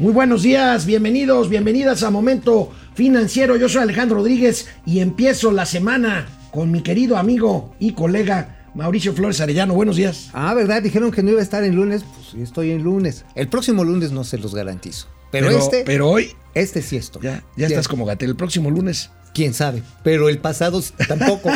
Muy buenos días, bienvenidos, bienvenidas a Momento Financiero. Yo soy Alejandro Rodríguez y empiezo la semana con mi querido amigo y colega Mauricio Flores Arellano. Buenos días. Ah, ¿verdad? Dijeron que no iba a estar en lunes. Pues estoy en lunes. El próximo lunes no se los garantizo. Pero, este. Pero hoy. Este sí estoy. Ya, ya estás como Gatel. El próximo lunes. Quién sabe. Pero el pasado tampoco.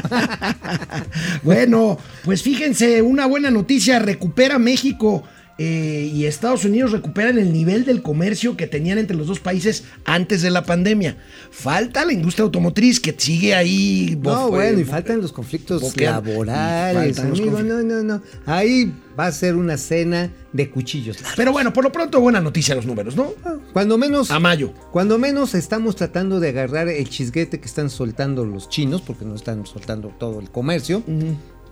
bueno, pues fíjense, una buena noticia. Recupera México eh, y Estados Unidos recuperan el nivel del comercio que tenían entre los dos países antes de la pandemia. Falta la industria automotriz que sigue ahí. No, bueno, y faltan los conflictos laborales. Amigo, no, no, no. Ahí va a ser una cena de cuchillos. Pero bueno, por lo pronto, buena noticia los números, ¿no? Ah, cuando menos. A mayo. Cuando menos estamos tratando de agarrar el chisguete que están soltando los chinos, porque no están soltando todo el comercio.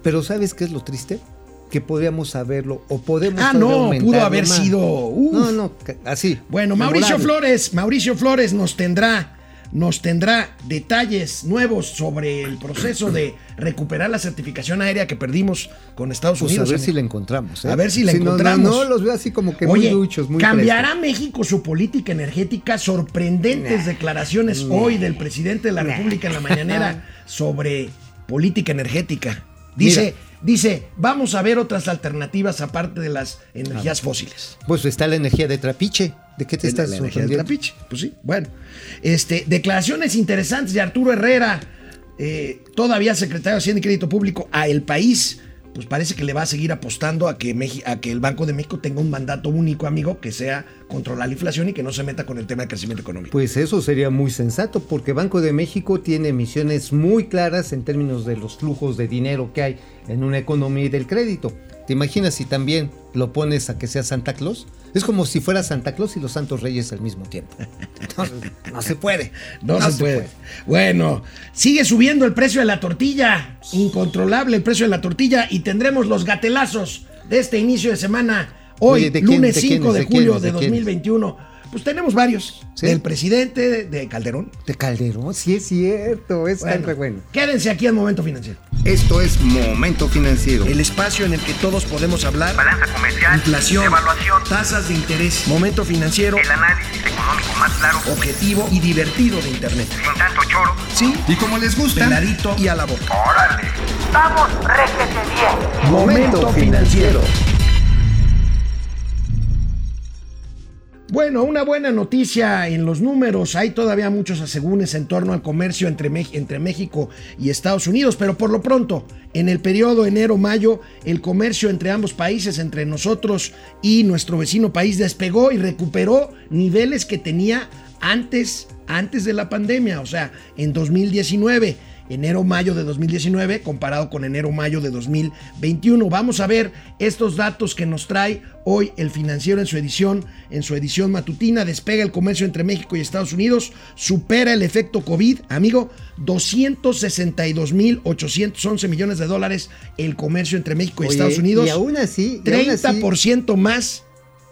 Pero ¿sabes qué es lo triste? Que podríamos saberlo o podemos Ah, no, pudo haber sido. no, no, así. Bueno, Mauricio Flores, Mauricio Flores nos tendrá nos tendrá detalles nuevos sobre el proceso de recuperar la certificación aérea que perdimos con Estados pues Unidos. A ver si la encontramos. ¿eh? A ver si la encontramos. No, los veo así como que muy duchos, muy ¿Cambiará México su política energética? Sorprendentes declaraciones hoy del presidente de la República en la mañanera sobre política energética. Dice, dice, vamos a ver otras alternativas aparte de las energías fósiles. Pues está la energía de trapiche. ¿De qué te estás la energía de trapiche? Pues sí, bueno. Este, declaraciones interesantes de Arturo Herrera, eh, todavía secretario de Hacienda y Crédito Público, a El País pues parece que le va a seguir apostando a que, a que el Banco de México tenga un mandato único, amigo, que sea controlar la inflación y que no se meta con el tema de crecimiento económico. Pues eso sería muy sensato, porque Banco de México tiene misiones muy claras en términos de los flujos de dinero que hay en una economía del crédito. ¿Te imaginas si también lo pones a que sea Santa Claus? Es como si fuera Santa Claus y los Santos Reyes al mismo tiempo. No, se puede. No, se, puede. Bueno, sigue subiendo el precio de la tortilla. Incontrolable el precio de la tortilla. Y tendremos los gatelazos de este inicio de semana. Hoy, lunes 5 de, julio de, 2021. Pues tenemos varios. Del presidente de Calderón. De Calderón, sí es cierto. Es bueno, bueno. Quédense aquí al Momento Financiero. Esto es Momento Financiero. El espacio en el que todos podemos hablar. Balanza comercial. Inflación. Evaluación. Tasas de interés. Momento Financiero. El análisis económico más claro. Objetivo y divertido de Internet. Sin tanto choro. Sí. Y como les gusta. Peladito y a la boca. Órale. Vamos, réjete bien. Momento Financiero. Bueno, una buena noticia en los números. Hay todavía muchos asegúnes en torno al comercio entre, entre, México y Estados Unidos, pero por lo pronto, en el periodo enero-mayo, el comercio entre ambos países, entre nosotros y nuestro vecino país, despegó y recuperó niveles que tenía antes, antes de la pandemia, o sea, en 2019 enero-mayo de 2019 comparado con enero-mayo de 2021. Vamos a ver estos datos que nos trae hoy el financiero en su edición, en su edición matutina. Despega el comercio entre México y Estados Unidos, supera el efecto COVID, amigo, 262.811 millones de dólares el comercio entre México y Estados Unidos. Y aún así, 30% más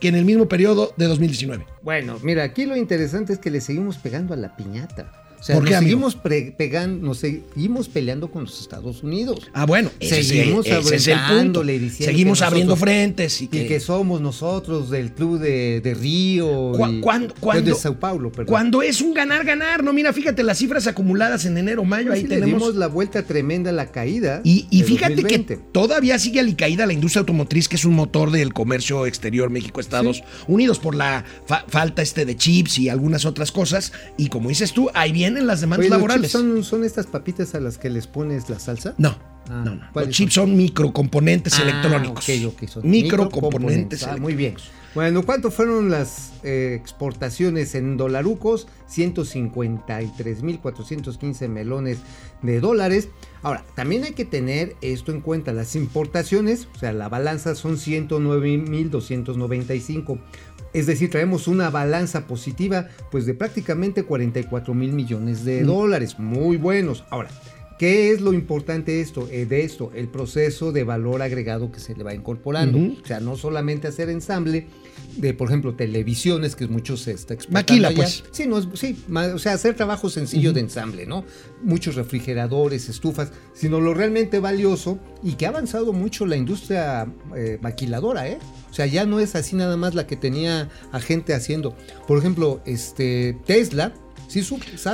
que en el mismo periodo de 2019. Bueno, mira, aquí lo interesante es que le seguimos pegando a la piñata. O sea, nos seguimos pegando, nos seguimos peleando con los Estados Unidos. Ah, bueno, seguimos ese, es el punto. Seguimos abriendo frentes y que, somos nosotros del club de, Río y cuando, de Sao Paulo, perdón. Cuando es un ganar ganar, no mira, fíjate las cifras acumuladas en enero, mayo, pues ahí tenemos la vuelta tremenda la caída. Y, y fíjate que todavía sigue alicaída la industria automotriz, que es un motor del comercio exterior México-Estados Unidos por la falta este de chips y algunas otras cosas. Y como dices tú, ahí viene en las demandas laborales. Son, ¿Son estas papitas a las que les pones la salsa? No. Ah, no, no. Los chips son, microcomponentes ah, electrónicos. microcomponentes. Ah, muy bien. Bueno, ¿cuánto fueron las eh, exportaciones en dolarucos? 153.415 melones de dólares. Ahora, también hay que tener esto en cuenta. Las importaciones, o sea, la balanza son 109.295. Es decir, traemos una balanza positiva pues de prácticamente 44 mil millones de mm. dólares. Muy buenos. Ahora, ¿Qué es lo importante de esto? Eh, de esto? El proceso de valor agregado que se le va incorporando. O sea, no solamente hacer ensamble de, por ejemplo, televisiones, que muchos se está Maquila, allá. pues. Sí, no es- sí, o sea, hacer trabajo sencillo de ensamble, ¿no? Muchos refrigeradores, estufas, sino lo realmente valioso y que ha avanzado mucho la industria eh, maquiladora, ¿eh? O sea, ya no es así nada más la que tenía a gente haciendo. Por ejemplo, este Tesla, sí.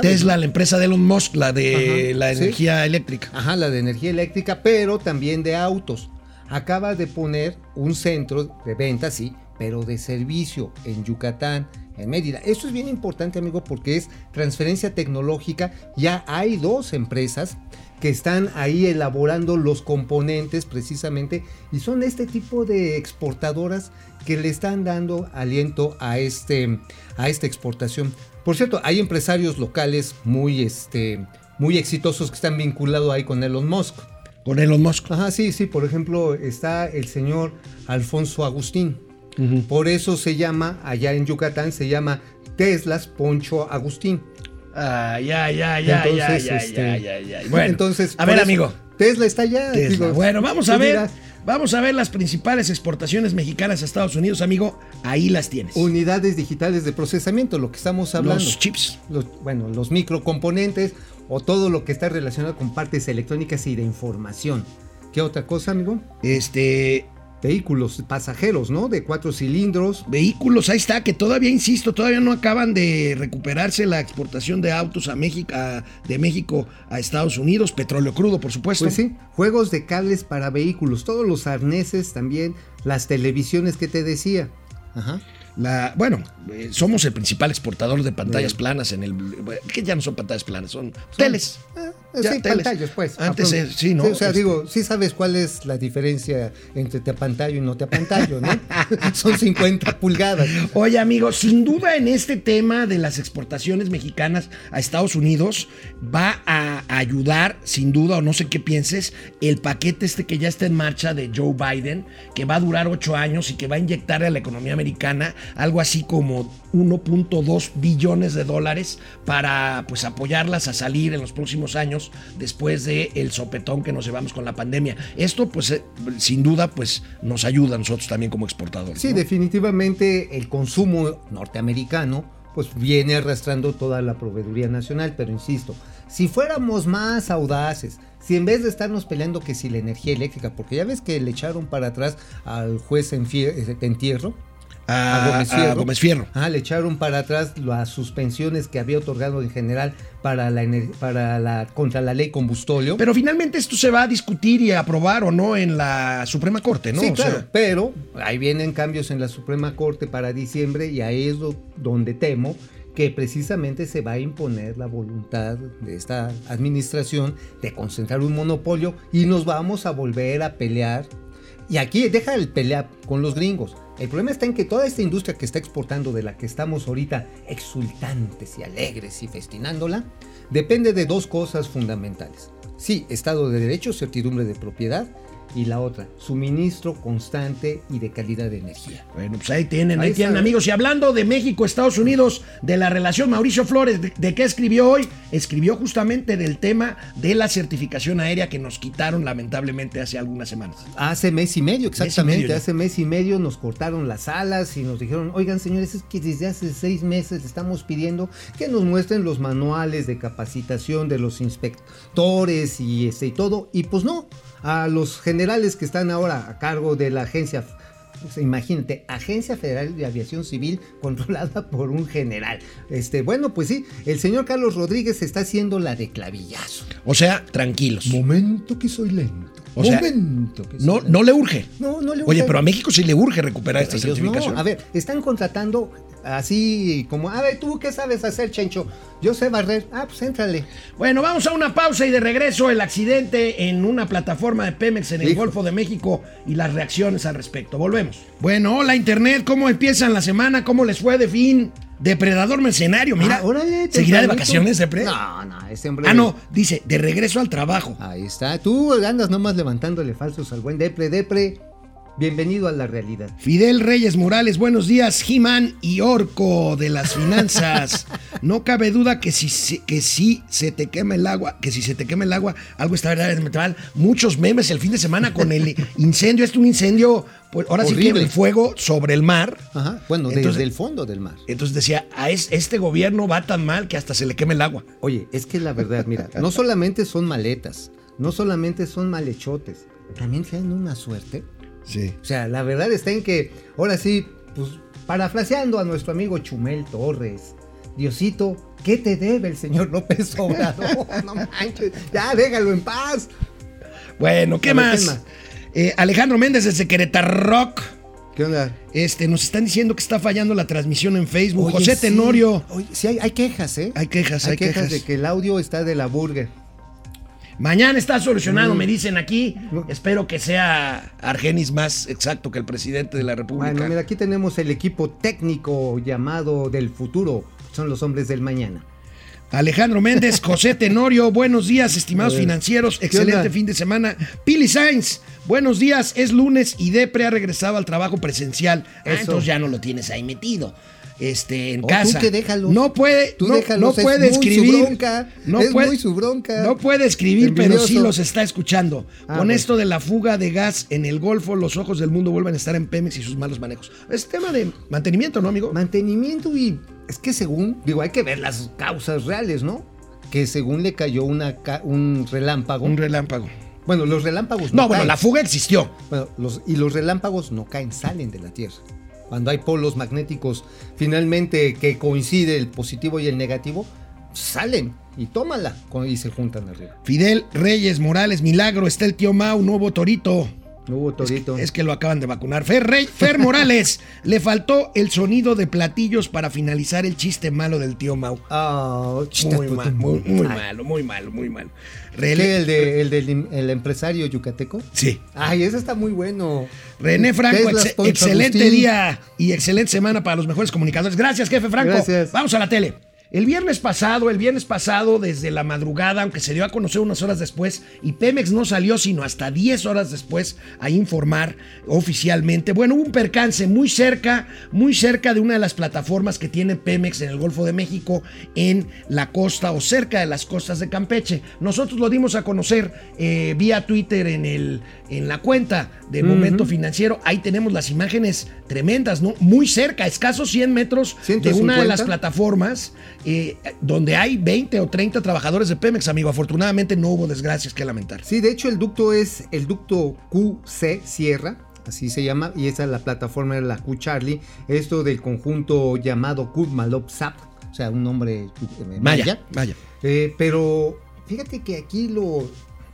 Tesla, la empresa de Elon Musk, la de Ajá, la sí. energía eléctrica. Ajá, la de energía eléctrica, pero también de autos. Acaba de poner un centro de venta, sí, pero de servicio en Yucatán, en Mérida. Esto es bien importante, amigo, porque es transferencia tecnológica. Ya hay dos empresas que están ahí elaborando los componentes precisamente y son este tipo de exportadoras que le están dando aliento a este a esta exportación. Por cierto, hay empresarios locales muy este muy exitosos que están vinculados ahí con Elon Musk. Con Elon Musk. Ajá, sí, sí, por ejemplo, está el señor Alfonso Agustín. Por eso se llama, allá en Yucatán, se llama Teslas Poncho Agustín. Ah, ya, ya, ya, ya, Entonces, ya, este, ya, ya, ya. Bueno, Entonces, a ver, eso, amigo. Tesla está allá. Tesla. digo, bueno, vamos a ver. dirás, Vamos a ver las principales exportaciones mexicanas a Estados Unidos, amigo. Ahí las tienes. Unidades digitales de procesamiento, lo que estamos hablando. Los chips. Los- bueno, los microcomponentes o todo lo que está relacionado con partes electrónicas y de información. ¿Qué otra cosa, amigo? Este, Vehículos pasajeros, ¿no? De cuatro cilindros. vehículos, ahí está, que todavía, insisto, todavía no acaban de recuperarse la exportación de autos a México, a- de México a Estados Unidos, petróleo crudo, por supuesto. Pues sí, juegos de cables para vehículos, todos los arneses también, las televisiones que te decía. Ajá. La, bueno, eh, somos el principal exportador de pantallas Sí. planas en el. bueno, que ya no son pantallas planas, son teles. Ah, Ya, sí, teles. pantallas, pues. Antes, eh, sí, ¿no? o sea, Este- digo, sí sabes cuál es la diferencia entre te apantallo y no te apantallo, ¿no? Son 50 pulgadas. Oye, amigo, sin duda en este tema de las exportaciones mexicanas a Estados Unidos va a ayudar, sin duda, o no sé qué pienses, el paquete este que ya está en marcha de Joe Biden, que va a durar ocho años y que va a inyectar a la economía americana algo así como 1.2 billones de dólares para pues apoyarlas a salir en los próximos años después de el sopetón que nos llevamos con la pandemia. Esto pues eh, sin duda pues nos ayuda a nosotros también como exportadores. Sí, ¿no? definitivamente el consumo norteamericano pues viene arrastrando toda la proveeduría nacional, pero insisto, si fuéramos más audaces, si en vez de estarnos peleando que si la energía eléctrica, porque ya ves que le echaron para atrás al juez en, eh, entierro, a, a Gómez a Fierro. Gómez Fierro. Ah, le echaron para atrás las suspensiones que había otorgado en general para la, para la contra la ley combustóleo. Pero finalmente esto se va a discutir y a aprobar o no en la Suprema Corte, ¿no? Sí, O sea, claro, pero ahí vienen cambios en la Suprema Corte para diciembre y ahí es do- donde temo que precisamente se va a imponer la voluntad de esta administración de concentrar un monopolio y nos vamos a volver a pelear. Y aquí deja el pelear con los gringos. El problema está en que toda esta industria que está exportando, de la que estamos ahorita exultantes y alegres y festinándola, depende de dos cosas fundamentales. Sí, Estado de Derecho, certidumbre de propiedad, y la otra, suministro constante y de calidad de energía. Bueno, pues ahí tienen, ahí, Ahí tienen amigos. Y hablando de México, Estados Unidos, de la relación Mauricio Flores, ¿de, de qué escribió hoy? Escribió justamente del tema de la certificación aérea que nos quitaron lamentablemente hace algunas semanas. Hace mes y medio, exactamente. medio hace mes y medio nos cortaron las alas y nos dijeron, oigan señores, es que desde hace seis meses estamos pidiendo que nos muestren los manuales de capacitación de los inspectores y, este, y todo. Y pues no, a los generales que están ahora a cargo de la agencia, pues, imagínate, Agencia Federal de Aviación Civil controlada por un general. Este, bueno, pues sí, el señor Carlos Rodríguez está haciendo la de clavillazo. O sea, tranquilos. Momento que soy lento. O sea, Momento que soy No, lento. no le urge. No, no le Oye, urge. pero a México sí le urge recuperar Pero esta ellos certificación. No, a ver, están contratando así como, a ver, ¿tú qué sabes hacer, Chencho? Yo sé barrer. Ah, pues éntrale. Bueno, vamos a una pausa y de regreso el accidente en una plataforma de Pemex en el Hijo. Golfo de México y las reacciones al respecto. Volvemos. Bueno, hola Internet, ¿cómo empiezan la semana? ¿Cómo les fue de fin? Depredador mercenario, mira. Ah, órale, ¿Seguirá de vacaciones, Depre? No, no, este hombre. Ah, no, dice, de regreso al trabajo. Ahí está. Tú andas nomás levantándole falsos al buen Depre. Depre, bienvenido a la realidad. Fidel Reyes Morales, buenos días, He-Man y Orco de las finanzas. No cabe duda que si, se- que si se te quema el agua, que si se te quema el agua, algo está mal. Muchos memes el fin de semana con el incendio. Este es un incendio, pues ahora sí que el fuego sobre el mar. Ajá. Bueno, Entonces- desde el fondo del mar. Entonces decía, a es- este gobierno va tan mal que hasta se le quema el agua. Oye, es que la verdad, mira, no solamente son maletas, no solamente son malhechotes, también tienen una suerte. Sí. O sea, la verdad está en que, ahora sí, pues, parafraseando a nuestro amigo Chumel Torres, Diosito, ¿qué te debe el señor López Obrador? No manches, ya déjalo en paz. Bueno, ¿qué ver, más? Eh, Alejandro Méndez desde Querétaro Rock. ¿Qué onda? Este, nos están diciendo que está fallando la transmisión en Facebook. Oye, José sí. Tenorio. Oye, sí, hay, hay quejas, ¿eh? Hay quejas, hay quejas. de que el audio está de la burger. Mañana está solucionado, Mm. me dicen aquí. Espero que sea Argenis más exacto que el presidente de la República. Bueno, mira, aquí tenemos el equipo técnico llamado del futuro. Son los hombres del mañana. Alejandro Méndez, José Tenorio, buenos días, estimados financieros, ¿qué excelente fin de semana. Pili Sainz, buenos días, es lunes y Depre ha regresado al trabajo presencial. Ah, entonces ya no lo tienes ahí metido. Este, en Oh, tú casa. que déjalos. No puede, Tú no, déjalos, no puede es muy su escribir. bronca, no es puede, muy su bronca. No puede escribir, pero sí los está escuchando. Ah, Con bueno. esto de la fuga de gas en el Golfo, los ojos del mundo vuelven a estar en Pemex y sus malos manejos. Es tema de mantenimiento, ¿no, amigo? Mantenimiento y es que según, digo, hay que ver las causas reales, ¿no? Que según le cayó una un relámpago. Un relámpago. bueno, los relámpagos No, bueno, caen. la fuga existió. Bueno, los, y los relámpagos no caen, salen de la Tierra. Cuando hay polos magnéticos finalmente que coincide el positivo y el negativo, salen y tómala y se juntan arriba. Fidel Reyes Morales, Milagro, está el tío Mau, nuevo torito. No hubo torito. Es que lo acaban de vacunar. Fer, Rey, Fer Morales, le faltó el sonido de platillos para finalizar el chiste malo del tío Mau. Ah, Muy, mal, muy, muy malo, muy malo, muy malo. ¿qué, Rele- el, de, el del el empresario yucateco? Sí. Ay, ese está muy bueno. René Franco, ex- excelente Agustín. día y excelente semana para los mejores comunicadores. Gracias, jefe Franco. Gracias. Vamos a la tele. El viernes pasado, el viernes pasado, desde la madrugada, aunque se dio a conocer unas horas después, y Pemex no salió sino hasta 10 horas después a informar oficialmente. Bueno, hubo un percance muy cerca, muy cerca de una de las plataformas que tiene Pemex en el Golfo de México, en la costa o cerca de las costas de Campeche. Nosotros lo dimos a conocer eh, vía Twitter en, el, en la cuenta de Momento Financiero. Ahí tenemos las imágenes tremendas, ¿no? Muy cerca, escasos 100 metros de una de las 150. plataformas eh, donde hay 20 o 30 trabajadores de Pemex, amigo. Afortunadamente no hubo desgracias que lamentar. Sí, de hecho el ducto es el ducto QC Sierra, así se llama, y esa es la plataforma de la Q Charlie, esto del conjunto llamado Kutmalop Zap, o sea, un nombre eh, maya. vaya. Eh, pero fíjate que aquí lo,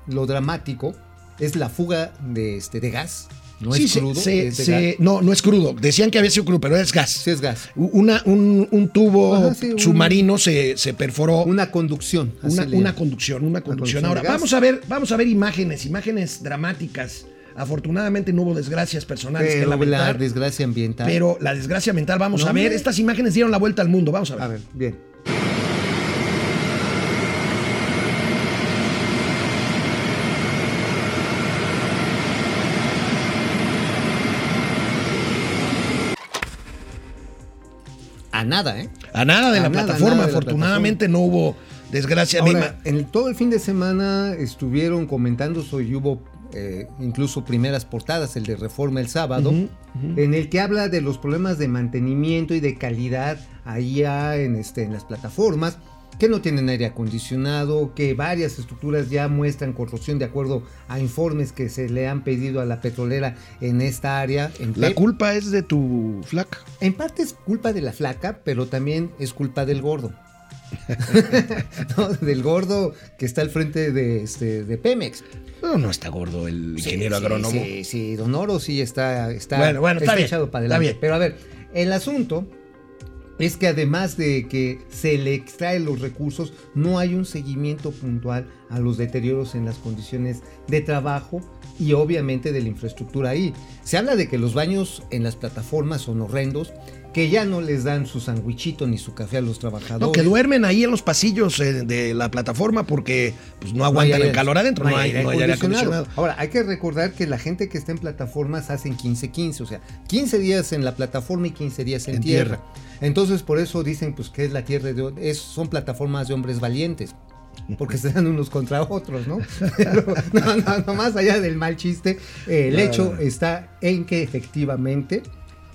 lo dramático es la fuga de, este, de gas, no Sí, es crudo, se- es de se- gas. no, no es crudo. Decían que había sido crudo, pero es gas. Sí, es gas. Una, un, un tubo Ajá, sí, un- submarino se, se perforó. Una conducción. Una, una conducción, una conducción. Ahora, vamos a ver, vamos a ver imágenes, imágenes dramáticas. Afortunadamente no hubo desgracias personales que Pero la lamentar, desgracia ambiental. pero la desgracia mental, vamos No, a ver. Estas imágenes dieron la vuelta al mundo, vamos a ver. A ver, bien. Nada, ¿eh? A nada de A la nada, plataforma, nada de la afortunadamente no hubo desgracia. Ahora, en todo el fin de semana estuvieron comentando y hubo eh, incluso primeras portadas, el de Reforma el sábado, en el que habla de los problemas de mantenimiento y de calidad allá en, este, en las plataformas, que no tienen aire acondicionado, que varias estructuras ya muestran corrosión de acuerdo a informes que se le han pedido a la petrolera en esta área. En La Pep. culpa es de tu flaca. En parte es culpa de la flaca, pero también es culpa del gordo. No, del gordo que está al frente de, este, de Pemex. No, no está gordo el ingeniero Sí, agrónomo. Sí, sí, Don Oro sí está, está, Bueno, bueno, está bien, echado para está adelante. bien. Pero a ver, el asunto es que además de que se le extraen los recursos, no hay un seguimiento puntual a los deterioros en las condiciones de trabajo y obviamente de la infraestructura ahí. Se habla de que los baños en las plataformas son horrendos, que ya no les dan su sandwichito ni su café a los trabajadores. No, que duermen ahí en los pasillos eh, de la plataforma porque pues, no aguantan el calor adentro, no hay, no hay aire acondicionado. Ahora, hay que recordar que la gente que está en plataformas hacen 15-15, o sea, 15 días en la plataforma y 15 días en, En tierra. tierra. Entonces, por eso dicen pues que es la tierra de es, son plataformas de hombres valientes. Porque se dan unos contra otros, ¿no? Pero, no, no, no, más allá del mal chiste, eh, el hecho está en que efectivamente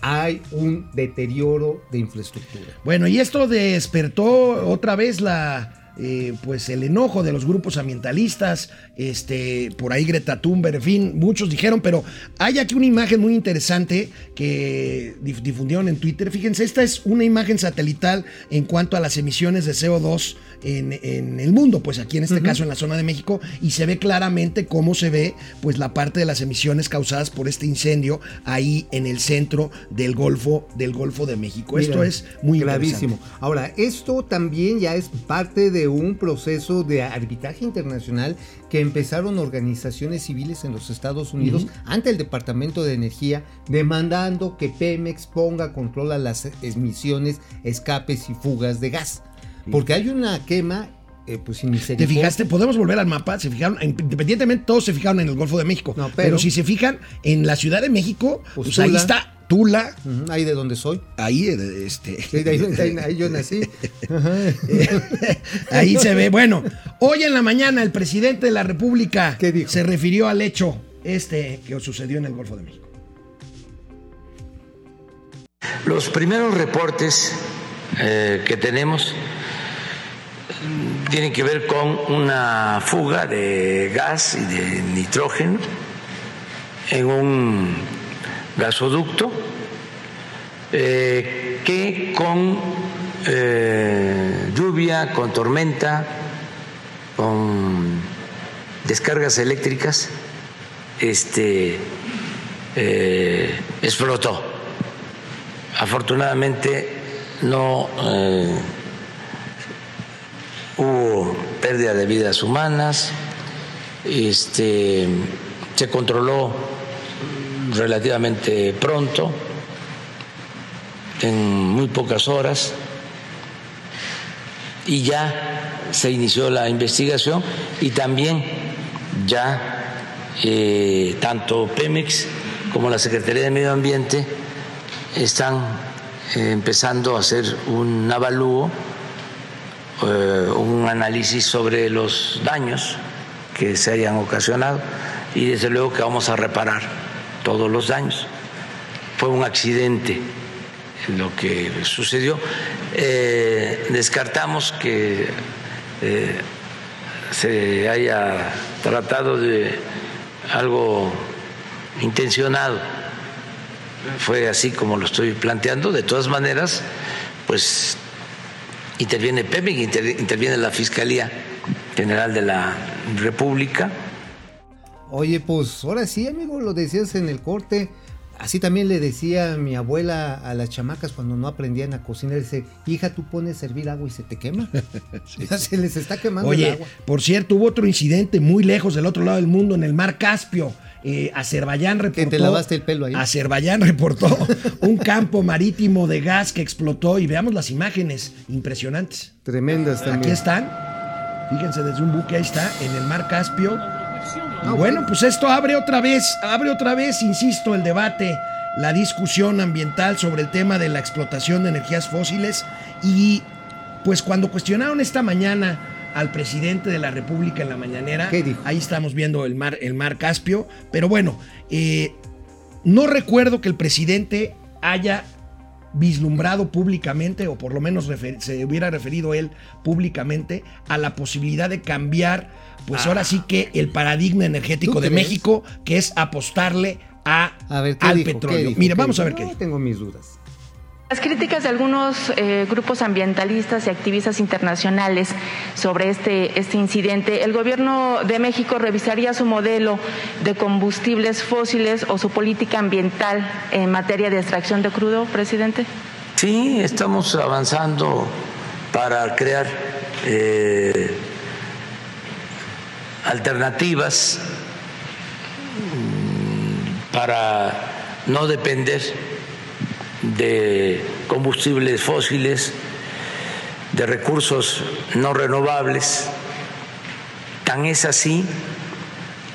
hay un deterioro de infraestructura. Bueno, y esto despertó otra vez la. eh, pues el enojo de los grupos ambientalistas, este, por ahí Greta Thunberg, en fin, muchos dijeron, pero hay aquí una imagen muy interesante que dif- difundieron en Twitter. Fíjense, esta es una imagen satelital en cuanto a las emisiones de CO2 en, en el mundo, pues aquí en este caso en la zona de México, y se ve claramente cómo se ve pues la parte de las emisiones causadas por este incendio ahí en el centro del Golfo, del Golfo de México. Esto es muy gravísimo. Ahora, esto también ya es parte de un proceso de arbitraje internacional que empezaron organizaciones civiles en los Estados Unidos ante el Departamento de Energía demandando que Pemex ponga control a las emisiones, escapes y fugas de gas. Porque hay una quema eh, pues sin ¿Te fijaste? Podemos volver al mapa. Se fijaron, independientemente, todos se fijaron en el Golfo de México. No, pero, pero- si se fijan en la Ciudad de México, pues, Pues ahí está Tula. Ahí de donde soy. Ahí, eh, este. Sí, de ahí, de ahí- ahí yo nací. Ahí se ve. Bueno, hoy en la mañana el presidente de la República ¿Qué dijo? se refirió al hecho este que sucedió en el Golfo de México. Los primeros reportes eh, que tenemos tienen que ver con una fuga de gas y de nitrógeno en un gasoducto eh, que con eh, lluvia, con tormenta, con descargas eléctricas, este, eh, explotó. Afortunadamente no hubo pérdida de vidas humanas, este, se controló relativamente pronto, en muy pocas horas, y ya se inició la investigación y también ya eh, tanto Pemex como la Secretaría de Medio Ambiente están eh, empezando a hacer un avalúo, eh, un análisis sobre los daños que se hayan ocasionado y desde luego que vamos a reparar todos los daños. Fue un accidente lo que sucedió. Eh, descartamos que eh, se haya tratado de algo intencionado fue así como lo estoy planteando. De todas maneras, pues interviene inter- interviene la Fiscalía General de la República. Oye, pues ahora sí, amigo, lo decías en el corte. Así también le decía mi abuela a las chamacas cuando no aprendían a cocinar, dice, hija, tú pones a servir agua y se te quema. Ya se les está quemando el Oye, agua. por cierto, hubo otro incidente muy lejos del otro lado del mundo, en el mar Caspio. Eh, Azerbaiyán reportó. te lavaste el pelo ahí. Azerbaiyán reportó un campo marítimo de gas que explotó y veamos las imágenes impresionantes. Tremendas Aquí también. están. Fíjense desde un buque, ahí está, en el mar Caspio. Y bueno, pues esto abre otra vez, abre otra vez, insisto, el debate, la discusión ambiental sobre el tema de la explotación de energías fósiles. Y pues cuando cuestionaron esta mañana al presidente de la República en la mañanera, ¿Qué dijo? ahí estamos viendo el mar, el mar Caspio, pero bueno, eh, no recuerdo que el presidente haya vislumbrado públicamente, o por lo menos se hubiera referido él públicamente, a la posibilidad de cambiar, pues ahora sí que el paradigma energético ¿Tú de? México, que es apostarle a, A ver, ¿qué al dijo? ¿Qué petróleo. ¿Qué vamos a ver qué No, dijo. tengo mis dudas. Las críticas de algunos eh, grupos ambientalistas y activistas internacionales sobre este, este incidente, ¿el gobierno de México revisaría su modelo de combustibles fósiles o su política ambiental en materia de extracción de crudo, presidente? Sí, estamos avanzando para crear eh, alternativas mm, para no depender de combustibles fósiles, de recursos no renovables. Tan es así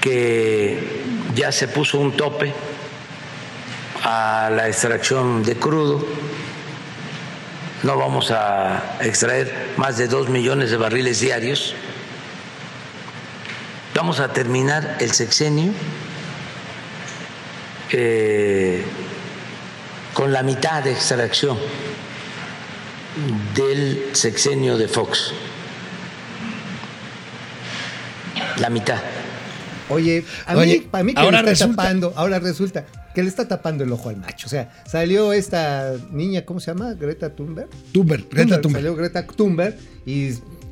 que ya se puso un tope a la extracción de crudo. No vamos a extraer más de dos millones de barriles diarios. Vamos a terminar el sexenio eh, con la mitad de extracción del sexenio de Fox. La mitad. Oye, a Oye, mí, para mí que ahora le está resulta- tapando, ahora resulta que le está tapando el ojo al macho. O sea, salió esta niña, ¿cómo se llama? Greta Thunberg. Thunberg, Greta Thunberg. Salió Greta Thunberg y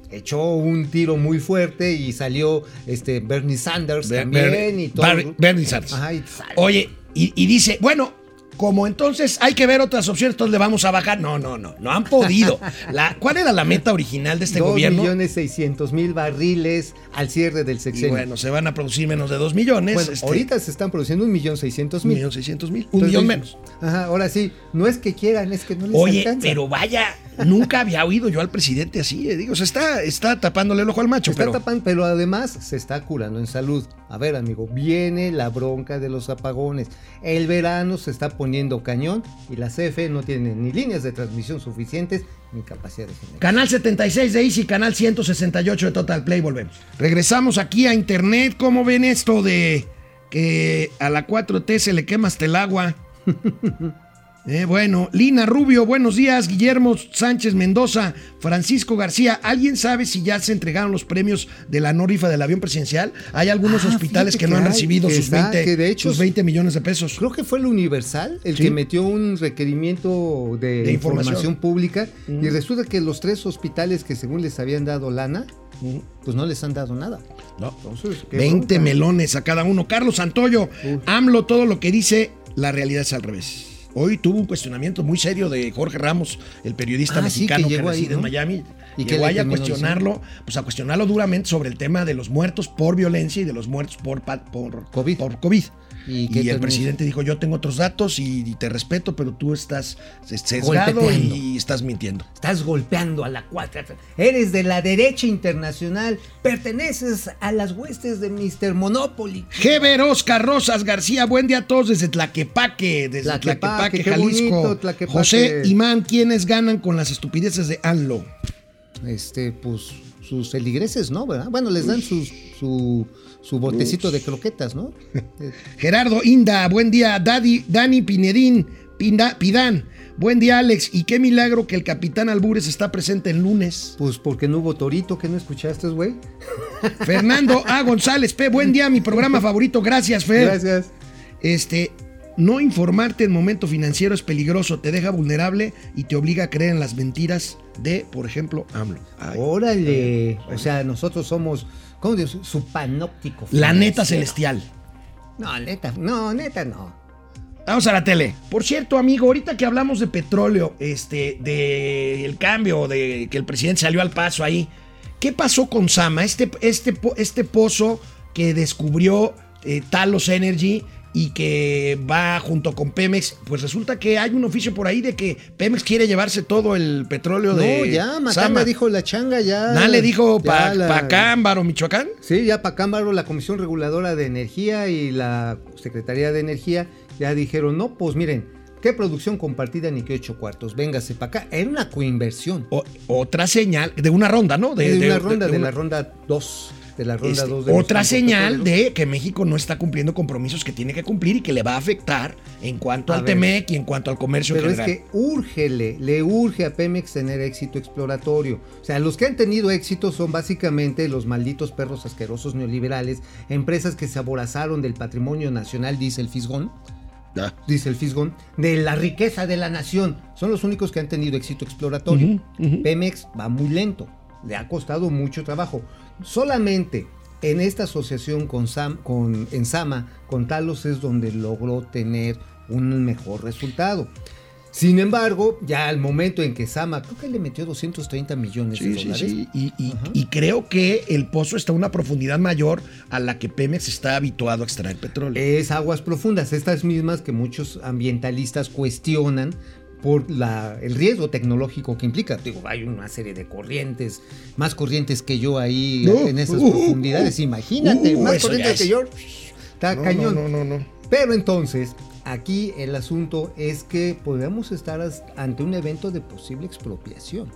echó un tiro muy fuerte y salió este Bernie Sanders Ber- también Ber- y todo. Bar- Bernie Sanders. Ajá, y sale. Oye, y, y dice, bueno, como entonces hay que ver otras opciones, entonces le vamos a bajar. No, no, no, no han podido. La, ¿Cuál era la meta original de este Dos gobierno? millones seiscientos mil barriles al cierre del Y sexenio. bueno, se van a producir menos de 2 millones. Bueno, este, ahorita se están produciendo un millón seiscientos un mil. millón seiscientos mil. Un millón menos. Ajá, ahora sí, no es que quieran, es que no les Oye, alcanza. pero vaya, nunca había oído yo al presidente así. eh, Digo, se está, está tapándole el ojo al macho, Se está pero. tapando, pero además se está curando en salud. A ver, amigo, viene la bronca de los apagones. El verano se está poniendo cañón y la CFE no tiene ni líneas de transmisión suficientes ni capacidad de generar. Canal 76 de Easy, canal 168 de Total Play, volvemos. Regresamos aquí a internet. ¿Cómo ven esto de que a la 4T se le quema hasta el agua? Eh, bueno, Lina Rubio, buenos días. Guillermo Sánchez Mendoza, Francisco García. ¿Alguien sabe si ya se entregaron los premios de la no rifa del avión presidencial? Hay algunos Ah, hospitales que no que han recibido sus, está, 20, que de hecho sus 20 millones de pesos. Creo que fue el Universal el Sí. que metió un requerimiento de, De información. información. pública y resulta que los tres hospitales que según les habían dado lana, pues no les han dado nada. No. Entonces, ¿qué 20 bronca? melones a cada uno. Carlos Santoyo, AMLO, todo lo que dice, la realidad es al revés. Hoy tuvo un cuestionamiento muy serio de Jorge Ramos, el periodista Ah, mexicano que que, llegó ahí, reside en ¿no? Miami. ¿Y le ahí a cuestionarlo, pues a cuestionarlo duramente sobre el tema de los muertos por violencia y de los muertos por, por COVID. Por COVID. ¿Y el presidente dijo, yo tengo otros datos y, y te respeto, pero tú estás sesgado y estás mintiendo. Estás golpeando a la cuatro. Eres de la derecha internacional. Perteneces a las huestes de Mr. Monopoly. Geber Oscar Rosas García, buen día a todos desde Tlaquepaque, desde Tlaquepaque, Tlaquepaque, Jalisco. bonito, Tlaquepaque. José Imán, ¿quiénes ganan con las estupideces de ANLO? Este, pues, sus feligreses, ¿no? ¿Verdad? Bueno, les dan sus- su, su botecito de croquetas, ¿no? Eh, Gerardo Inda, buen día. Daddy, Dani Pinedín, Pinda- Pidán, buen día Alex. Y qué milagro que el capitán Albures está presente el lunes. Pues porque no hubo torito, que no escuchaste, güey. Fernando A. González P, buen día, mi programa favorito. Gracias, Fer. Gracias. Este, no informarte en momento financiero es peligroso, te deja vulnerable y te obliga a creer en las mentiras de, por ejemplo, AMLO. Ay, Órale. O sea, nosotros somos, ¿cómo digo? Su panóptico. la neta celestial. No, neta, no, neta no. Vamos a la tele. Por cierto, amigo, ahorita que hablamos de petróleo, este, de el cambio, de que el presidente salió al paso ahí, ¿qué pasó con Sama? Este, este, este pozo que descubrió eh, Talos Energy y que va junto con Pemex, pues resulta que hay un oficio por ahí de que Pemex quiere llevarse todo el petróleo No, de ya, Sama. Macamba dijo la changa, ya. Nada le dijo ya la- Cámbaro, Michoacán. Sí, ya Pacámbaro, la Comisión Reguladora de Energía y la Secretaría de Energía ya dijeron, no, pues miren, qué producción compartida ni qué ocho cuartos, véngase para acá. Era una coinversión. O- otra señal de una ronda, ¿no? De, una ronda, de, una- la ronda 2. De la ronda Este, 2 de otra señal de que México no está cumpliendo compromisos que tiene que cumplir y que le va a afectar en cuanto A al. TEMEC y en cuanto al comercio Pero en es general. que úrgele, le urge a Pemex tener éxito exploratorio. O sea, los que han tenido éxito son básicamente los malditos perros asquerosos neoliberales, empresas que se aborazaron del patrimonio nacional, dice el Fisgón, Ya. dice el Fisgón, de la riqueza de la nación. Son los únicos que han tenido éxito exploratorio. Pemex va muy lento, le ha costado mucho trabajo. Solamente en esta asociación con, Sam, con en Sama, con Talos es donde logró tener un mejor resultado. Sin embargo, ya al momento en que Sama, creo que le metió 230 millones de Sí, sí, dólares. sí. Y, y creo que el pozo está a una profundidad mayor a la que Pemex está habituado a extraer petróleo. Es aguas profundas, estas mismas que muchos ambientalistas cuestionan por la, el riesgo tecnológico que implica. Digo, hay una serie de corrientes, más corrientes que yo ahí No. en esas Uh, uh, profundidades. uh. Imagínate, Uh, más corrientes es. que yo. Está No, cañón. No, no, no, no. Pero entonces, aquí el asunto es que podemos estar ante un evento de posible expropiación.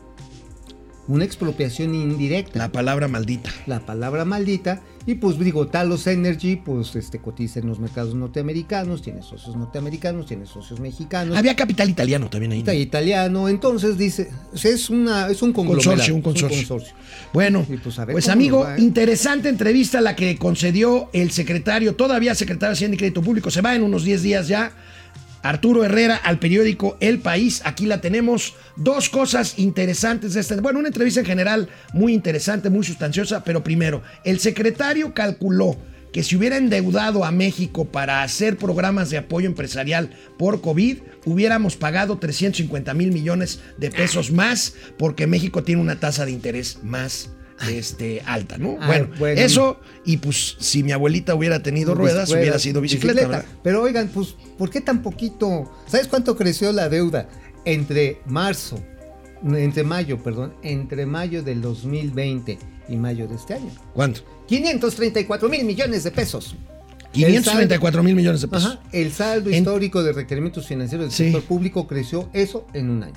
Una expropiación indirecta. La palabra maldita. la palabra maldita. Y pues digo, Talos Energy, pues este cotiza en los mercados norteamericanos, tiene socios norteamericanos, tiene socios mexicanos. Había capital italiano también ahí. ¿no? Italiano, entonces dice, es una es un Consorcio, un es consorcio. Bueno, Y pues ver pues amigo, va, ¿eh? interesante entrevista la que concedió el secretario, todavía secretario de Hacienda y Crédito Público, se va en unos 10 días ya. Arturo Herrera al periódico El País, aquí la tenemos. Dos cosas interesantes de esta. Bueno, una entrevista en general muy interesante, muy sustanciosa, pero primero, el secretario calculó que si hubiera endeudado a México para hacer programas de apoyo empresarial por COVID, hubiéramos pagado 350 mil millones de pesos más, porque México tiene una tasa de interés más este, alta, ¿no? Ah, bueno, bueno. eso, y pues si mi abuelita hubiera tenido ruedas, Ruedas, hubiera sido bicicleta, ¿verdad? Pero oigan, pues, ¿por qué tan poquito? ¿Sabes cuánto creció la deuda entre marzo, entre mayo, perdón, entre mayo del 2020 y mayo de este año? ¿Cuánto? 534 mil millones de pesos. 534 mil millones de pesos. Ajá, el saldo En- histórico de requerimientos financieros del Sí. sector público creció eso en un año.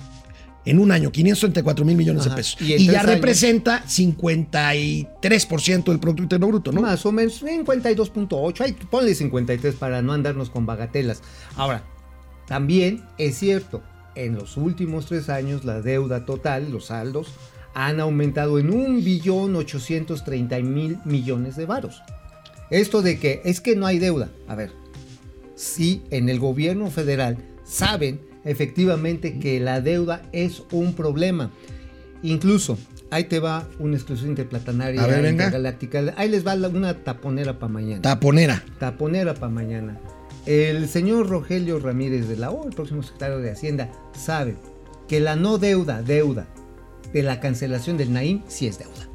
En un año, 534 mil millones Ajá, de pesos. y Y, ya años- representa 53% del Producto Interno Bruto, ¿no? Más o menos 52.8, ay, ponle 53 para no andarnos con bagatelas. Ahora, también es cierto, en los últimos tres años la deuda total, los saldos, han aumentado en un billón 830 mil millones de varos. Esto de que es que no hay deuda. A ver, sí en el gobierno federal saben efectivamente que la deuda es un problema. Incluso, ahí te va una exclusión interplatanaria ver, intergaláctica. Ahí les va una taponera para mañana. Taponera. taponera para mañana. El señor Rogelio Ramírez de la O, el próximo secretario de Hacienda, sabe que la no deuda, deuda, de la cancelación del Naim sí es deuda.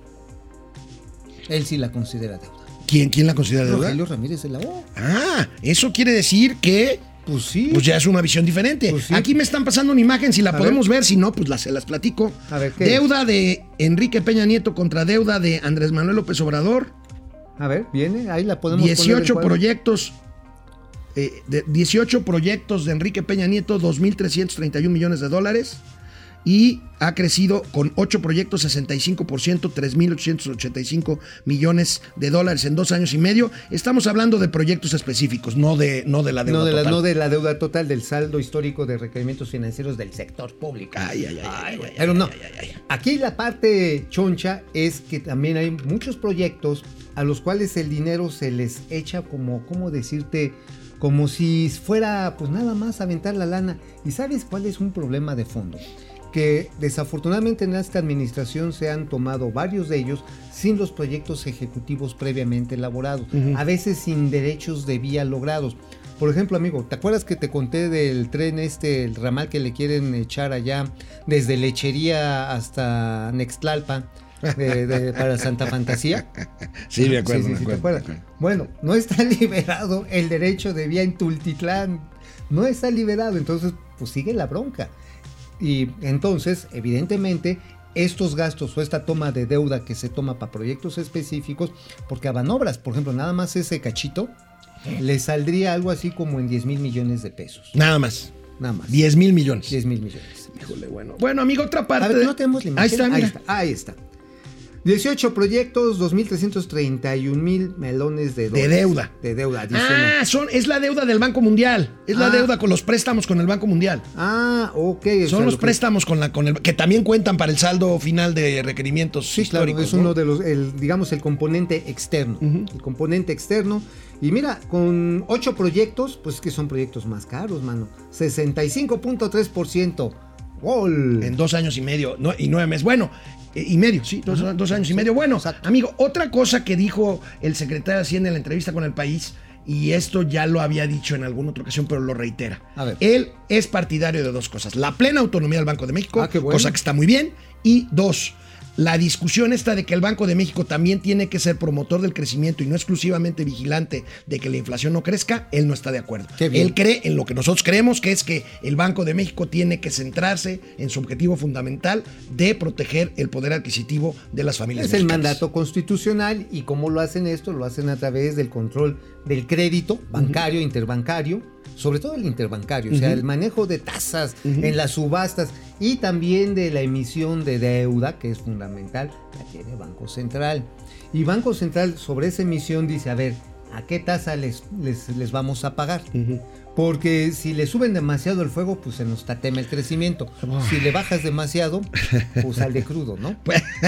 Él sí la considera deuda. ¿Quién, quién la considera deuda? Rogelio Ramírez de la O. Ah, eso quiere decir que Pues sí. pues ya es una visión diferente. Pues sí. Aquí me están pasando una imagen, si la A podemos ver. si no, pues las, se las platico. A ver, ¿qué Deuda de Enrique Peña Nieto contra deuda de Andrés Manuel López Obrador. A ver, viene, ahí la podemos poner 18 en cuadro. proyectos. eh, de 18 proyectos de Enrique Peña Nieto, 2.331 millones de dólares. Y ha crecido con 8 proyectos, 65%, 3.885 millones de dólares en dos años y medio. Estamos hablando de proyectos específicos, no de, no de la deuda No de, la, total. no de la deuda total del saldo histórico de requerimientos financieros del sector público. Ay, ay, ay, Pero no. ay. Aquí la parte choncha es que también hay muchos proyectos a los cuales el dinero se les echa como, ¿cómo decirte? Como si fuera pues nada más aventar la lana. ¿Y sabes cuál es un problema de fondo? Que desafortunadamente en esta administración se han tomado varios de ellos sin los proyectos ejecutivos previamente elaborados, a veces sin derechos de vía logrados. Por ejemplo, amigo, ¿te acuerdas que te conté del tren este, el ramal que le quieren echar allá desde Lechería hasta Nextlalpa de- de- para Santa Fantasía? Sí, me acuerdo, Sí, sí, me sí, ¿te acuerdo. Bueno, no está liberado el derecho de vía en Tultitlán. No está liberado, entonces pues sigue la bronca. Y entonces, evidentemente, estos gastos o esta toma de deuda que se toma para proyectos específicos, porque a Banobras, por ejemplo, nada más ese cachito, le saldría algo así como en 10 mil millones de pesos. Nada más. Nada más. 10 mil millones. 10 mil millones. Híjole, bueno. Bueno, amigo, otra parte. A ver, ¿no tenemos la imagen? Ahí está, Ahí está. Ahí está. 18 proyectos, 2.331 mil melones de dólares. deuda. De deuda, adicional. Ah, son, es la deuda del Banco Mundial. Es la Ah. deuda con los préstamos con el Banco Mundial. Ah, ok. sea, Son los lo que- préstamos con la con el que también cuentan para el saldo final de requerimientos Sí, claro, históricos. es ¿no? uno de los, el, digamos, el componente externo. El componente externo. Y mira, con ocho proyectos, pues que son proyectos más caros, mano. 65.3%. ¡Gol! En dos años y medio no- y nueve meses. Bueno, y medio, sí, dos, dos años y medio. Bueno, exacto. amigo, otra cosa que dijo el secretario de Hacienda en la entrevista con el país, y esto ya lo había dicho en alguna otra ocasión, pero lo reitera. A ver. Él es partidario de dos cosas: la plena autonomía del Banco de México, Ah, bueno. cosa que está muy bien, y dos. La discusión esta de que el Banco de México también tiene que ser promotor del crecimiento y no exclusivamente vigilante de que la inflación no crezca, él no está de acuerdo. Él cree en lo que nosotros creemos, que es que el Banco de México tiene que centrarse en su objetivo fundamental de proteger el poder adquisitivo de las familias Es el mandato constitucional y cómo lo hacen esto, lo hacen a través del control del crédito bancario, interbancario, sobre todo el interbancario, o sea, el manejo de tasas en las subastas y también de la emisión de deuda, que es fundamental, la tiene Banco Central. Y Banco Central sobre esa emisión dice, a ver, ¿a qué tasa les, les, les vamos a pagar? Porque si le suben demasiado el fuego, pues se nos tatema el crecimiento. Si le bajas demasiado, pues sale crudo, ¿no?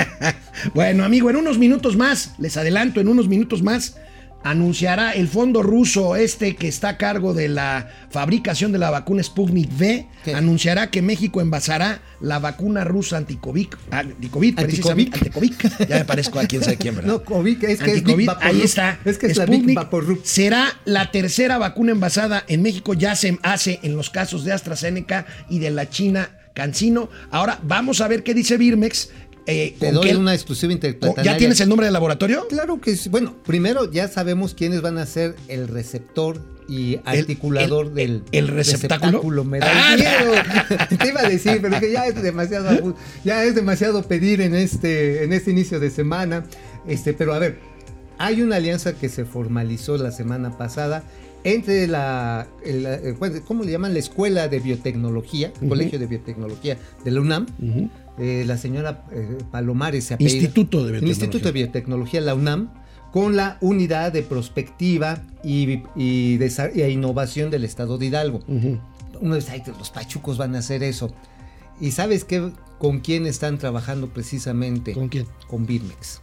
bueno, amigo, en unos minutos más, les adelanto, en unos minutos más, anunciará el fondo ruso este que está a cargo de la fabricación de la vacuna Sputnik V, ¿Qué? anunciará que México envasará la vacuna rusa anticovid, anticovid, precisamente, ¿Anticovid? anticovid. Ya me parezco a quién sabe quién, ¿verdad? No, COVID, es que es ahí está. Es que es la Sputnik Vaporub. Será la tercera vacuna envasada en México, ya se hace en los casos de AstraZeneca y de la China Cancino. Ahora vamos a ver qué dice Birmex. Eh, Te doy qué- una exclusiva interpretatoria. ¿Ya tienes el nombre del laboratorio? Claro que sí. Bueno, primero ya sabemos quiénes van a ser el receptor y articulador el- del el receptáculo. Me da Ah, miedo. Te iba a decir, pero que ya es demasiado ya es demasiado pedir en este en este inicio de semana. Este, pero a ver, hay una alianza que se formalizó la semana pasada entre la, el- eh, ¿cómo le llaman? La Escuela de Biotecnología, Colegio de Biotecnología de la UNAM. Eh, la señora eh, Palomares se apellida. Instituto de Biotecnología. Instituto de Biotecnología, la UNAM, con la unidad de prospectiva y, y innovación del estado de Hidalgo. Uno dice, "Ay, los pachucos van a hacer eso. ¿Y sabes qué? ¿Con quién están trabajando precisamente? ¿Con quién? Con Birmex.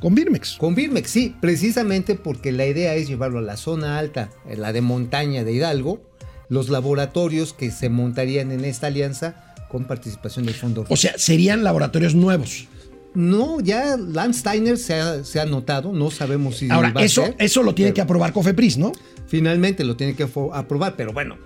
Con Birmex. Con Birmex, sí, precisamente porque la idea es llevarlo a la zona alta, en la de montaña de Hidalgo, los laboratorios que se montarían en esta alianza con participación del Fondo O sea, serían laboratorios nuevos. No, ya Lance Steiner se ha, se ha notado, no sabemos si Ahora, va a eso, ser, eso lo tiene que aprobar Cofepris, ¿no? Finalmente lo tiene que aprobar, pero bueno,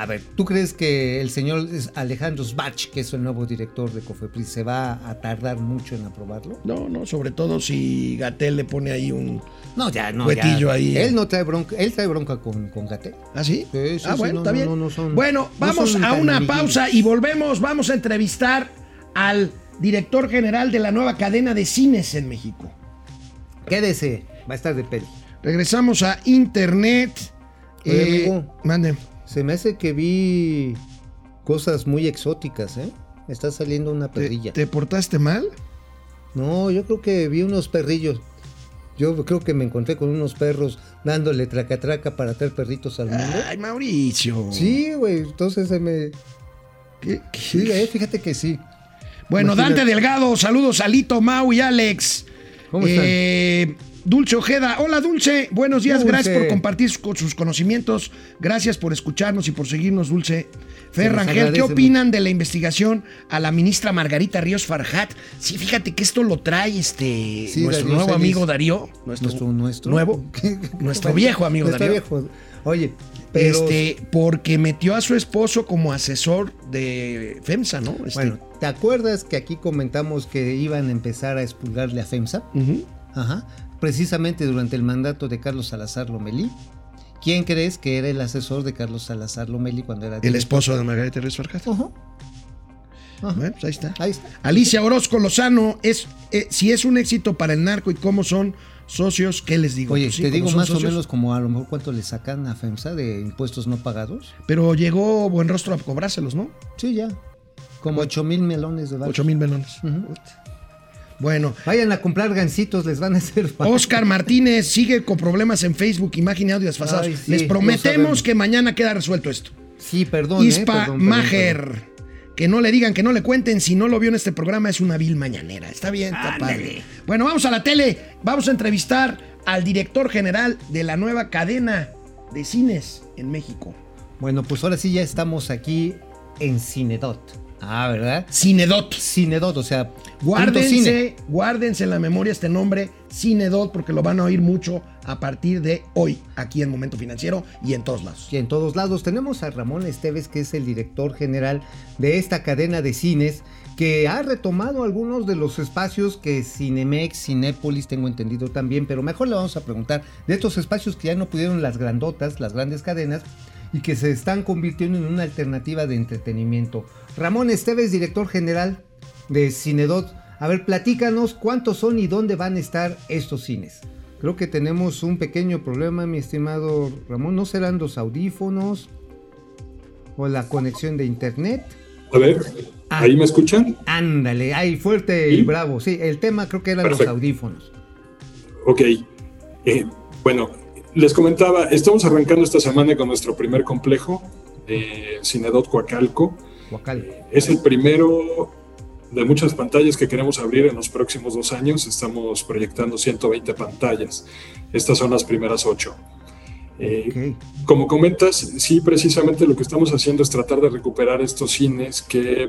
a ver, ¿tú crees que el señor Alejandro Sbach, que es el nuevo director de Cofepris, se va a tardar mucho en aprobarlo? No, no, sobre todo si Gatel le pone ahí un. No, ya no. Cuetillo ya. ahí. Él no trae bronca, él trae bronca con, con Gatel. ¿Ah, sí? Sí, sí, ah, sí, bueno, no, está no, bien. no, son- bueno, no vamos a una pausa y volvemos. Vamos a entrevistar al director general de la nueva cadena de cines en México. Quédese, va a estar de peli. Regresamos a internet. Oye, Eh, amigo. mande. Se me hace que vi cosas muy exóticas, ¿eh? Me está saliendo una ¿Te, perrilla. te portaste mal? No, yo creo que vi unos perrillos. Yo creo que me encontré con unos perros dándole traca traca para traer perritos al mundo. Ay, Mauricio. Sí, güey, entonces se me... ¿Qué- qué- Sí, eh, fíjate que sí. Bueno, Imagínate. Dante Delgado, saludos a Lito, Mau y Alex. ¿Cómo están? Eh, Dulce Ojeda, hola Dulce, buenos días, Dulce. gracias por compartir su- sus conocimientos, gracias por escucharnos y por seguirnos, Dulce. Fer les Rangel, ¿qué opinan de la investigación a la ministra Margarita Ríos Farjat? Sí, fíjate que esto lo trae este Sí, nuestro Darío nuevo Celis. amigo Darío, nuestro, Nuestro, nuestro. nuevo, nuestro viejo amigo Nuestro Darío. viejo. Oye, pero... Este, porque metió a su esposo como asesor de FEMSA, ¿no? Este, Bueno, ¿te acuerdas que aquí comentamos que iban a empezar a expulgarle a FEMSA? Ajá. Precisamente durante el mandato de Carlos Salazar Lomelí. ¿Quién crees que era el asesor de Carlos Salazar Lomelí cuando era el esposo de Margarita. Ajá. Ajá. Bueno, pues ahí está. Ahí está. Alicia Orozco Lozano, es, eh, si es un éxito para el narco y cómo son socios, ¿qué les digo? Oye, Pues sí, te digo más o menos como a lo mejor cuánto le sacan a FEMSA de impuestos no pagados. Pero llegó buen rostro a cobrárselos, ¿no? Sí, ya. Como 8 mil melones de dólares. 8 mil melones. Ujú. Bueno, Vayan a comprar gancitos, les van a hacer falta. Oscar Martínez sigue con problemas en Facebook, imagen y audio desfasados. Ay, sí, Les prometemos que mañana queda resuelto esto. Sí, perdón. eh, Ispa perdón, perdón. Que no le digan, que no le cuenten. Si no lo vio en este programa, es una vil mañanera. Está bien, está padre. Bueno, vamos a la tele. Vamos a entrevistar al director general de la nueva cadena de cines en México. Bueno, pues ahora sí ya estamos aquí en Cinedot. Ah, ¿verdad? Cinedot. Cinedot, o sea. Guárdense, guárdense en la memoria este nombre, Cinedot, porque lo van a oír mucho a partir de hoy, aquí en Momento Financiero y en todos lados. Y en todos lados tenemos a Ramón Esteves, que es el director general de esta cadena de cines, que ha retomado algunos de los espacios que Cinemex, Cinépolis, tengo entendido también, pero mejor le vamos a preguntar de estos espacios que ya no pudieron las grandotas, las grandes cadenas, y que se están convirtiendo en una alternativa de entretenimiento. Ramón Esteves, director general de Cinedot. A ver, platícanos cuántos son y dónde van a estar estos cines. Creo que tenemos un pequeño problema, mi estimado Ramón. ¿No serán los audífonos o la conexión de internet? A ver, Ah. ¿ahí me escuchan? Ándale, ahí fuerte y ¿Sí? bravo. Sí, el tema creo que eran Perfecto. los audífonos. Ok. Eh, bueno, les comentaba, estamos arrancando esta semana con nuestro primer complejo, eh, Cinedot Coacalco. Guacal. Es el primero de muchas pantallas que queremos abrir en los próximos dos años. Estamos proyectando 120 pantallas. Estas son las primeras ocho. Eh, Ok. Como comentas, sí, precisamente lo que estamos haciendo es tratar de recuperar estos cines que,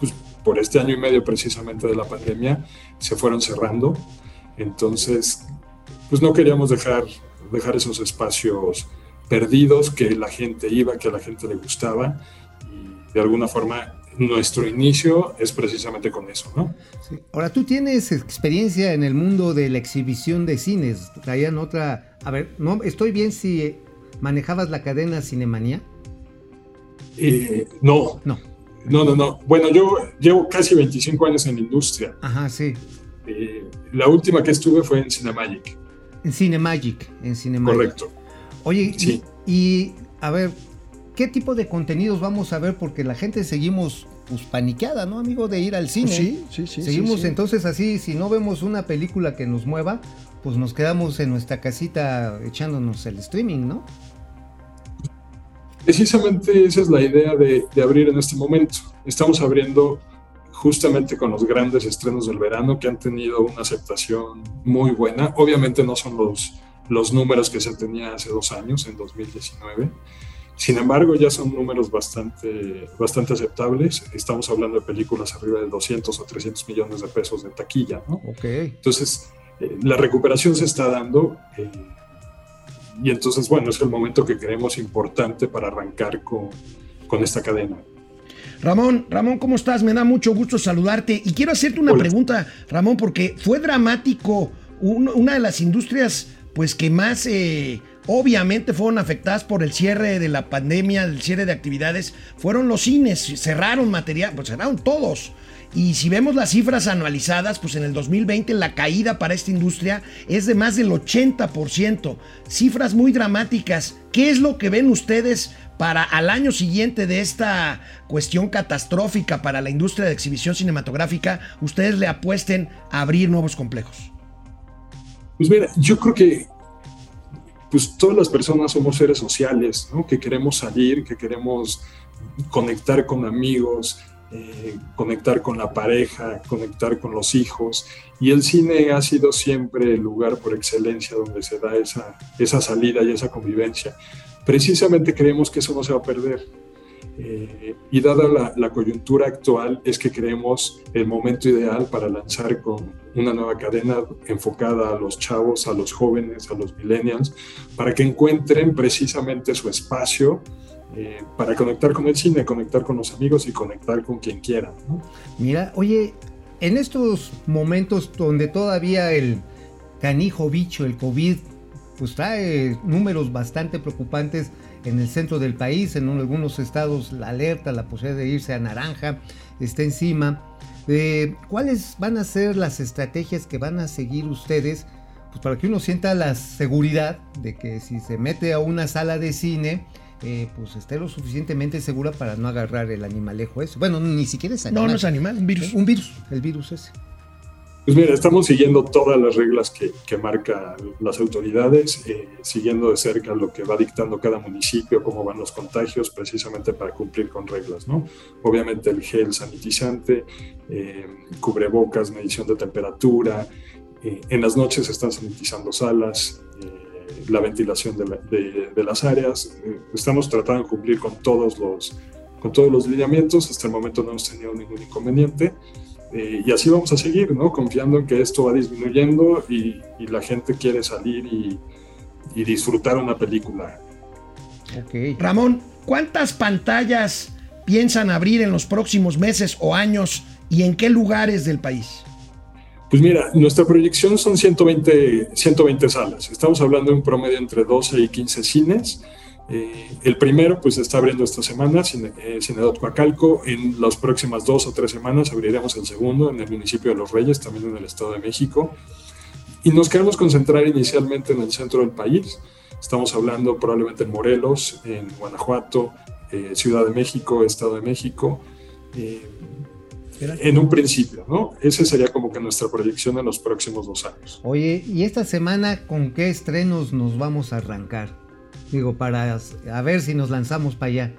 pues, por este año y medio precisamente de la pandemia, se fueron cerrando. Entonces, pues no queríamos dejar, dejar esos espacios perdidos, que la gente iba, que a la gente le gustaba. Y de alguna forma, nuestro inicio es precisamente con eso, ¿no? Sí. Ahora, tú tienes experiencia en el mundo de la exhibición de cines. Traían otra. A ver, no, estoy bien si manejabas la cadena Cinemanía. Eh, no, No. no, no, no. Bueno, yo llevo casi 25 años en la industria. Ajá, sí. Eh, la última que estuve fue en Cinemagic, En Cinemagic. En Cinemagic. correcto. Oye, Sí. y, y, a ver, ¿qué tipo de contenidos vamos a ver? Porque la gente seguimos pues paniqueada, ¿no, amigo? De ir al cine. Sí, sí, sí. Seguimos sí, sí. entonces así, si no vemos una película que nos mueva, pues nos quedamos en nuestra casita echándonos el streaming, ¿no? Precisamente esa es la idea de, de abrir en este momento. Estamos abriendo justamente con los grandes estrenos del verano que han tenido una aceptación muy buena. Obviamente no son los, los números que se tenía hace dos años, en 2019. Sin embargo, ya son números bastante, bastante aceptables. Estamos hablando de películas arriba de 200 o 300 millones de pesos de taquilla, ¿no? Ok. Entonces, eh, la recuperación se está dando eh, y entonces, bueno, es el momento que creemos importante para arrancar con, con esta cadena. Ramón, Ramón, ¿cómo estás? Me da mucho gusto saludarte. Y quiero hacerte una Hola. pregunta, Ramón, porque fue dramático. Un- una de las industrias, pues, que más eh, obviamente fueron afectadas por el cierre de la pandemia, el cierre de actividades, fueron los cines. Cerraron material, pues cerraron todos. Y si vemos las cifras anualizadas, pues en el 2020 la caída para esta industria es de más del 80%. Cifras muy dramáticas. ¿Qué es lo que ven ustedes para al año siguiente de esta cuestión catastrófica para la industria de exhibición cinematográfica? Ustedes le apuesten a abrir nuevos complejos. Pues mira, yo creo que pues todas las personas somos seres sociales, ¿no? Que queremos salir, que queremos conectar con amigos, eh, conectar con la pareja, conectar con los hijos. Y el cine ha sido siempre el lugar por excelencia donde se da esa, esa salida y esa convivencia. Precisamente creemos que eso no se va a perder. Eh, y dada la, coyuntura actual, es que creemos el momento ideal para lanzar con una nueva cadena enfocada a los chavos, a los jóvenes, a los millennials, para que encuentren precisamente su espacio eh, para conectar con el cine, conectar con los amigos y conectar con quien quiera. ¿no? Mira, oye, en estos momentos donde todavía el canijo bicho, el COVID, pues trae números bastante preocupantes en el centro del país, en algunos estados la alerta, la posibilidad de irse a naranja está encima. Eh, ¿Cuáles van a ser las estrategias que van a seguir ustedes? Pues para que uno sienta la seguridad de que si se mete a una sala de cine, eh, pues esté lo suficientemente segura para no agarrar el animalejo ese. Bueno, ni siquiera es animal. No, no es animal, un virus. Un virus, el virus ese. Pues mira, estamos siguiendo todas las reglas que, que marcan las autoridades, eh, siguiendo de cerca lo que va dictando cada municipio, cómo van los contagios, precisamente para cumplir con reglas, ¿no? Obviamente el gel sanitizante, eh, cubrebocas, medición de temperatura, eh, en las noches están sanitizando salas, eh, la ventilación de, la- de- de las áreas, eh, estamos tratando de cumplir con todos los con todos los lineamientos, hasta el momento no hemos tenido ningún inconveniente. Eh, y así vamos a seguir, ¿no? Confiando en que esto va disminuyendo y, y la gente quiere salir y, y disfrutar una película. Ok. Ramón, ¿cuántas pantallas piensan abrir en los próximos meses o años y en qué lugares del país? Pues mira, nuestra proyección son 120, 120 salas. Estamos hablando de un promedio entre 12 y 15 cines. Eh, el primero, pues está abriendo esta semana, Cine, eh, Coacalco. En las próximas dos o tres semanas abriremos el segundo en el municipio de Los Reyes, también en el Estado de México. Y nos queremos concentrar inicialmente en el centro del país. Estamos hablando probablemente en Morelos, en Guanajuato, eh, Ciudad de México, Estado de México. Eh, en un principio, ¿no? Esa sería como que nuestra proyección en los próximos dos años. Oye, ¿y esta semana con qué estrenos nos vamos a arrancar? Digo, para a ver si nos lanzamos para allá.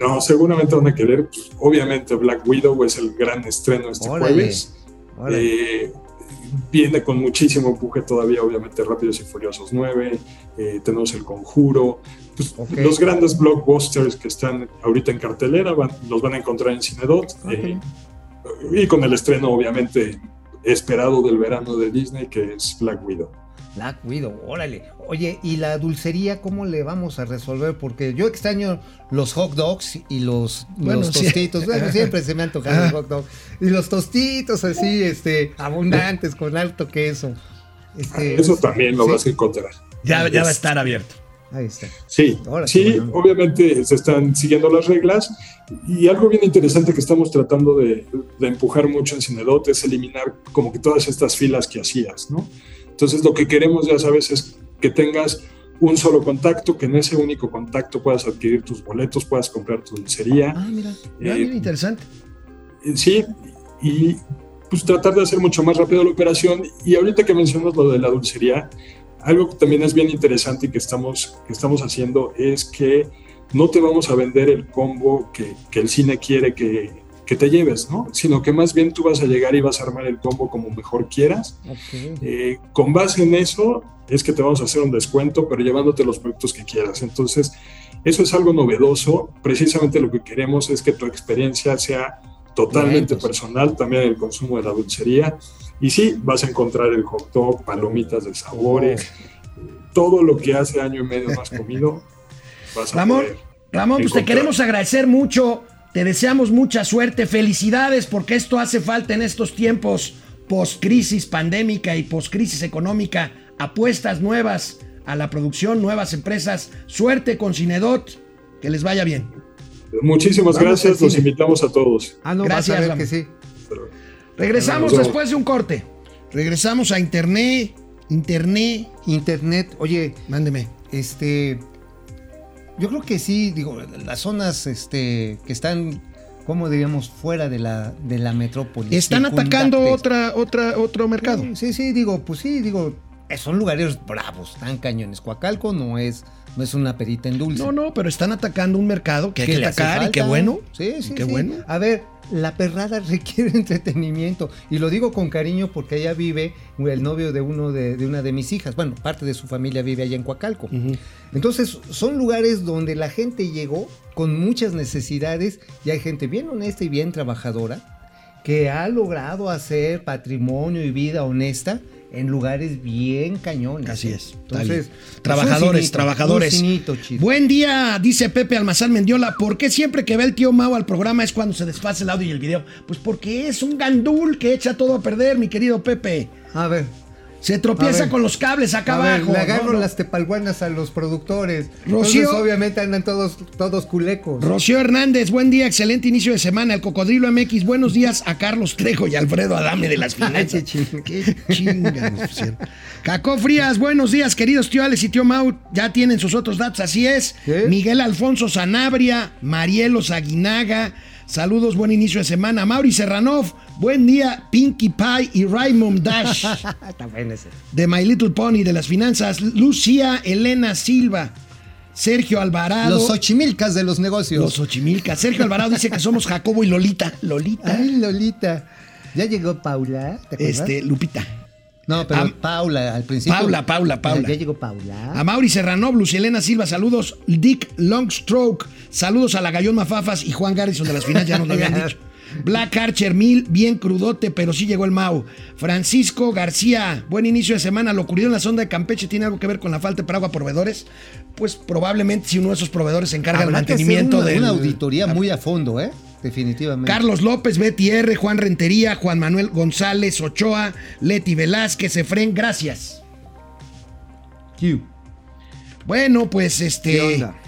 No, seguramente van a querer, pues, obviamente Black Widow es el gran estreno este Órale, jueves. órale. Eh, viene con muchísimo empuje todavía, obviamente Rápidos y Furiosos 9, eh, tenemos El Conjuro. Pues, Ok. Los grandes blockbusters que están ahorita en cartelera van- los van a encontrar en Cinedot. eh, y con el estreno, obviamente, esperado del verano de Disney, que es Black Widow. Black Widow, órale. Oye, ¿y la dulcería cómo le vamos a resolver? Porque yo extraño los hot dogs y los, Bueno, los sí. tostitos. Bueno, siempre se me han tocado los Ah. hot dogs. Y los tostitos así, este, abundantes, con alto queso. Este, Eso también lo sí, vas a encontrar. Ya, ya va a Es- estar abierto. Ahí está. Sí, Ahora sí, sí, bueno. obviamente se están siguiendo las reglas y algo bien interesante que estamos tratando de, de empujar mucho en Cinedot es eliminar como que todas estas filas que hacías, ¿no? Entonces lo que queremos, ya sabes, es que tengas un solo contacto, que en ese único contacto puedas adquirir tus boletos, puedas comprar tu dulcería, Ah, mira. Eh, mira, interesante. Eh, sí, y pues tratar de hacer mucho más rápido la operación. Y ahorita que mencionas lo de la dulcería, algo que también es bien interesante y que estamos, que estamos haciendo es que no te vamos a vender el combo que, que el cine quiere que, que te lleves, ¿no? Sino que más bien tú vas a llegar y vas a armar el combo como mejor quieras. Ok. Eh, con base en eso es que te vamos a hacer un descuento, pero llevándote los productos que quieras. Entonces, eso es algo novedoso. Precisamente lo que queremos es que tu experiencia sea totalmente Bien, pues. personal, también el consumo de la dulcería. Y sí, vas a encontrar el hot dog, palomitas de sabores, todo lo que hace año y medio no has comido, vas a Ramón, poder. Ramón, pues te queremos agradecer mucho. Te deseamos mucha suerte. Felicidades porque esto hace falta en estos tiempos post-crisis pandémica y post-crisis económica. Apuestas nuevas a la producción, nuevas empresas. Suerte con Cinedot. Que les vaya bien. Muchísimas Vamos gracias, los invitamos a todos. Ah, no, Gracias, a ver Ramón. que sí. Regresamos después de un corte. Regresamos a Internet. Internet. Internet, oye, Mándeme. este yo creo que sí digo las zonas este que están como diríamos fuera de la de la metrópoli Están atacando otra, otra, otro mercado. Sí, sí digo pues sí digo son lugares bravos tan cañones Coacalco no es no es una perita en dulce No, no, pero están atacando un mercado que hay que atacar y qué bueno. Sí, sí, Qué sí. bueno. A ver, la perrada requiere entretenimiento. Y lo digo con cariño porque allá vive el novio de uno de, de una de mis hijas. Bueno, parte de su familia vive allá en Coacalco. Entonces, son lugares donde la gente llegó con muchas necesidades y hay gente bien honesta y bien trabajadora que ha logrado hacer patrimonio y vida honesta en lugares bien cañones. Así ¿eh? es. Entonces, trabajadores, trabajadores. cinito. Buen día, dice Pepe Almazán Mendiola. ¿Por qué siempre que ve el tío Mau al programa es cuando se desfase el audio y el video? Pues porque es un gandul que echa todo a perder, mi querido Pepe. A ver. Se tropieza ver. con los cables acá abajo. le agarro ¿no? No. las tepalguanas a los productores. Rocío- Entonces, obviamente andan todos, todos culecos. Rocío Hernández, buen día, excelente inicio de semana. El Cocodrilo MX, buenos días a Carlos Trejo y Alfredo Adame de las finanzas. Qué chinga. Cacó Frías, buenos días, queridos tío Alex y tío Mau. Ya tienen sus otros datos, así es. Miguel Alfonso Sanabria, Marielos Aguinaga. Saludos, buen inicio de semana. Mauri Serranov, buen día. Pinkie Pie y Raymond Dash Está bueno ese. de My Little Pony de las finanzas. Lucía Elena Silva. Sergio Alvarado. Los ochimilcas de los negocios. Los Xochimilcas. Sergio Alvarado dice que somos Jacobo y Lolita. Lolita. Ay, Lolita. ¿Ya llegó Paula? Este, Lupita. No, pero Am- Paula al principio. Paula, Paula, Paula. Ya, llegó Paula. A Mauri Serrano, Lucielena Silva, saludos. Dick Longstroke, saludos a la Gallón Mafafas y Juan Garrison de las finanzas, ya nos lo habían dicho. Black Archer Mil, bien crudote, pero sí llegó el Mau. Francisco García, buen inicio de semana. Lo ocurrido en la sonda de Campeche tiene algo que ver con la falta de paraguas proveedores. Pues probablemente si uno de esos proveedores se encarga del mantenimiento de una auditoría muy a fondo, ¿eh? Definitivamente. Carlos López, Betty R, Juan Rentería, Juan Manuel González, Ochoa, Leti Velázquez, Efren, gracias. Q. Bueno, pues este. ¿Qué onda?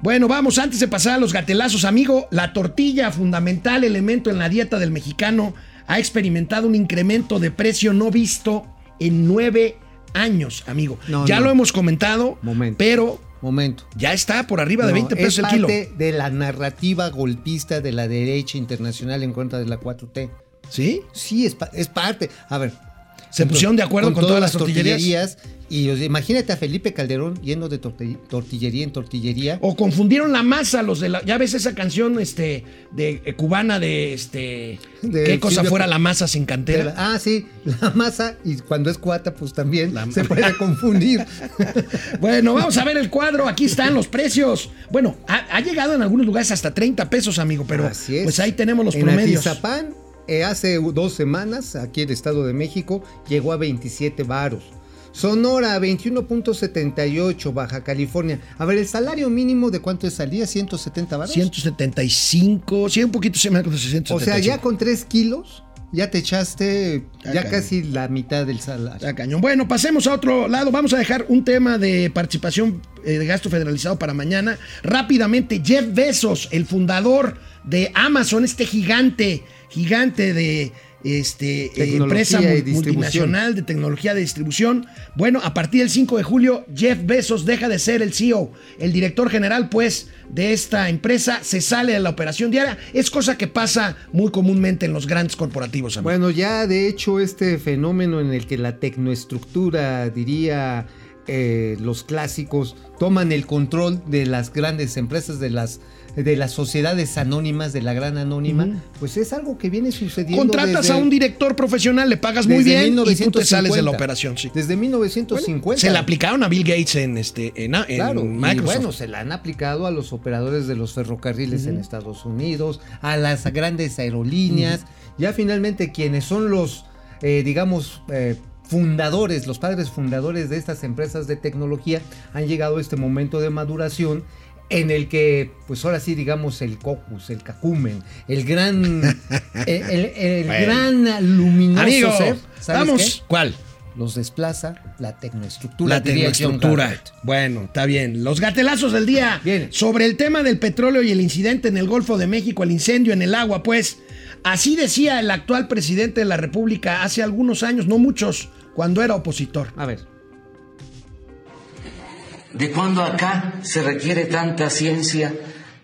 Bueno, vamos, antes de pasar a los gatelazos, amigo, la tortilla, fundamental elemento en la dieta del mexicano, ha experimentado un incremento de precio no visto en nueve años, amigo. No, ya no. lo hemos comentado, Momento. pero Momento. ya está por arriba de No, 20 pesos es el kilo. parte de la narrativa golpista de la derecha internacional en contra de la 4T. ¿Sí? Sí, es, es parte. A ver. Se pusieron de acuerdo con todas las tortillerías. Y imagínate a Felipe Calderón yendo de tortillería en tortillería. O confundieron la masa los de la. Ya ves esa canción este de eh, cubana de este. De ¿Qué cosa fuera la masa sin cantera? la- ah, sí, la masa. Y cuando es cuata, pues también La- se puede confundir. Bueno, vamos a ver el cuadro. Aquí están los precios. Bueno, ha, ha llegado en algunos lugares hasta 30 pesos, amigo, pero Así es. pues ahí tenemos los en promedios. Atizapán, eh, hace dos semanas, aquí en el Estado de México, llegó a 27 varos. Sonora, 21.78, Baja California. A ver, ¿el salario mínimo de cuánto salía? ¿170 varos? 175, sí, un poquito se me ha O 675. sea, ya con 3 kilos, ya te echaste Ya casi la mitad del salario. Cañón. Bueno, pasemos a otro lado. Vamos a dejar un tema de participación eh, de gasto federalizado para mañana. Rápidamente, Jeff Bezos, el fundador de Amazon, este gigante, gigante de este, eh, empresa multinacional de tecnología de distribución. Bueno, a partir del 5 de julio, Jeff Bezos deja de ser el CEO. El director general, pues, de esta empresa se sale de la operación diaria. Es cosa que pasa muy comúnmente en los grandes corporativos. amigo. Bueno, ya de hecho este fenómeno en el que la tecnoestructura, diría eh, los clásicos, toman el control de las grandes empresas, de las, de las sociedades anónimas, de la gran anónima, pues es algo que viene sucediendo. Contratas desde- a un director profesional, le pagas muy bien y tú te sales de la 1950. operación. Sí. Desde 1950. Se le aplicaron a Bill Gates en, este, en, en Claro, y Microsoft. bueno, se la han aplicado a los operadores de los ferrocarriles en Estados Unidos, a las grandes aerolíneas, ya finalmente quienes son los, eh, digamos, eh, fundadores, los padres fundadores de estas empresas de tecnología, han llegado a este momento de maduración en el que, pues ahora sí, digamos, el cocus, el cacumen, el gran, el, el- el Bueno. gran luminoso Amigo, ser, ¿sabes vamos. qué? ¿Cuál? Los desplaza la tecnoestructura. La tecnoestructura. Bueno, está bien. Los gatelazos del día. Viene. Sobre el tema del petróleo y el incidente en el Golfo de México, el incendio en el agua, pues. Así decía el actual presidente de la República hace algunos años, no muchos, cuando era opositor. A ver. ¿De cuándo acá se requiere tanta ciencia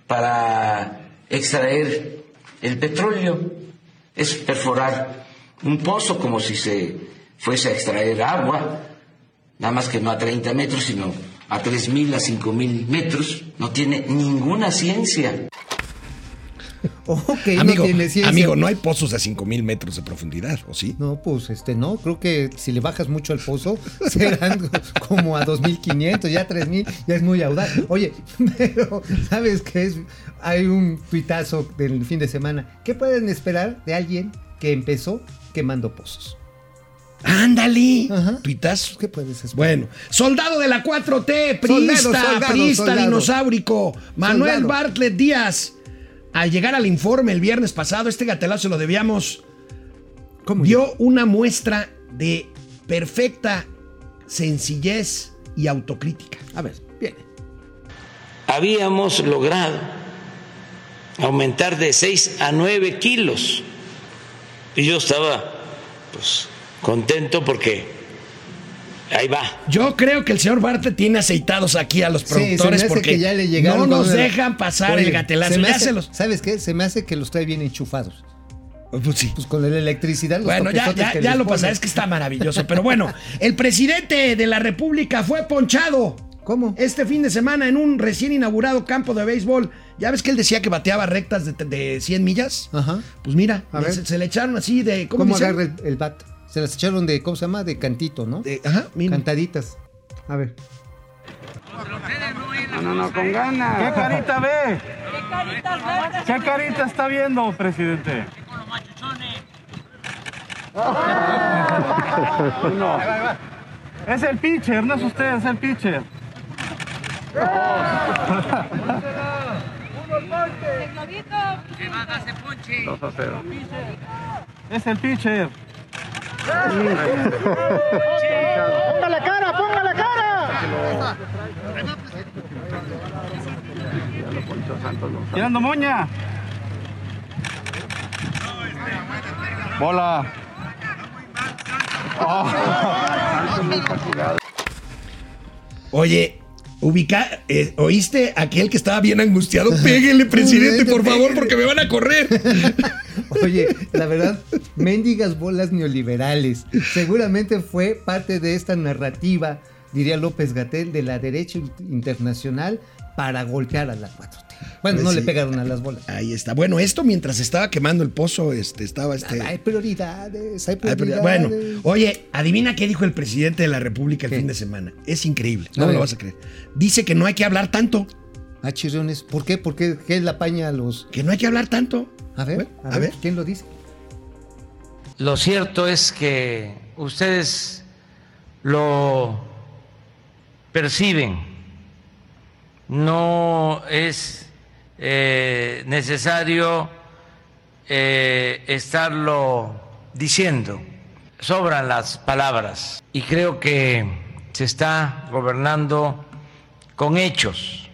para extraer el petróleo? Es perforar un pozo como si se fuese a extraer agua, nada más que no a 30 metros, sino a 3.000, a 5.000 metros. No tiene ninguna ciencia. Ok, amigo, no tiene ciencia. amigo, no hay pozos a 5000 metros de profundidad, ¿o sí? No, pues este no, creo que si le bajas mucho al pozo serán como a 2500, ya 3000, ya es muy audaz. Oye, pero ¿sabes qué es? Hay un tuitazo del fin de semana. ¿Qué pueden esperar de alguien que empezó quemando pozos? Ándale. Tuitazo. ¿Qué puedes esperar? Bueno, soldado de la 4T, priista, Soldado, soldado, priista soldado. dinosaurico, Manuel. Bartlett Díaz. Al llegar al informe el viernes pasado, este gatelazo se lo debíamos, ¿Cómo dio una muestra de perfecta sencillez y autocrítica. A ver, viene. Habíamos logrado aumentar de 6 a 9 kilos. Y yo estaba pues contento porque ahí va. Yo creo que el señor Bartlett tiene aceitados aquí a los productores porque que ya le llegaron no nos dejan pasar Oye, el gatelazo. se me hace- los- ¿Sabes qué? Se me hace que los trae bien enchufados. Pues sí. Pues con la electricidad, los Bueno, ya, ya, que ya lo pasaré, es que está maravilloso. Pero bueno, el presidente de la República fue ponchado. ¿Cómo? Este fin de semana en un recién inaugurado campo de béisbol. ¿Ya ves que él decía que bateaba rectas de, de 100 millas? Ajá. Pues mira, se, se le echaron así de. ¿Cómo, ¿Cómo, agarra el, el bat? Se las echaron de, ¿cómo se llama? De cantito, ¿no? De- ajá, mira. Cantaditas. A ver. ¿Qué carita ve? ¿Qué carita está viendo, presidente? No. Es el pitcher, no es usted, es el pitcher. Dos a cero. Es el pitcher. ¡Ponga la cara, ponga la cara! Tirando moña. Bola. Oye, ubica, eh, ¿oíste aquel que estaba bien angustiado? Péguele, presidente, por favor, porque me van a correr. Oye, la verdad, mendigas bolas neoliberales. Seguramente fue parte de esta narrativa, diría López Gatel, de la derecha internacional para golpear a la 4T. Bueno, Pues no sí. le pegaron a las bolas. Ahí está. Bueno, esto mientras estaba quemando el pozo, este, estaba este. Hay prioridades, hay prioridades. bueno, oye, adivina qué dijo el presidente de la República el ¿Qué? fin de semana. Es increíble, A no me lo vas a creer. Dice que no hay que hablar tanto, Ah, chirriones, ¿por qué? ¿Por qué? ¿Qué la paña a los...? que no hay que hablar tanto. A ver, Bueno, a, a ver, ver. ¿quién lo dice? Lo cierto es que ustedes lo perciben. No es eh, necesario eh, estarlo diciendo. Sobran las palabras y creo que se está gobernando con hechos.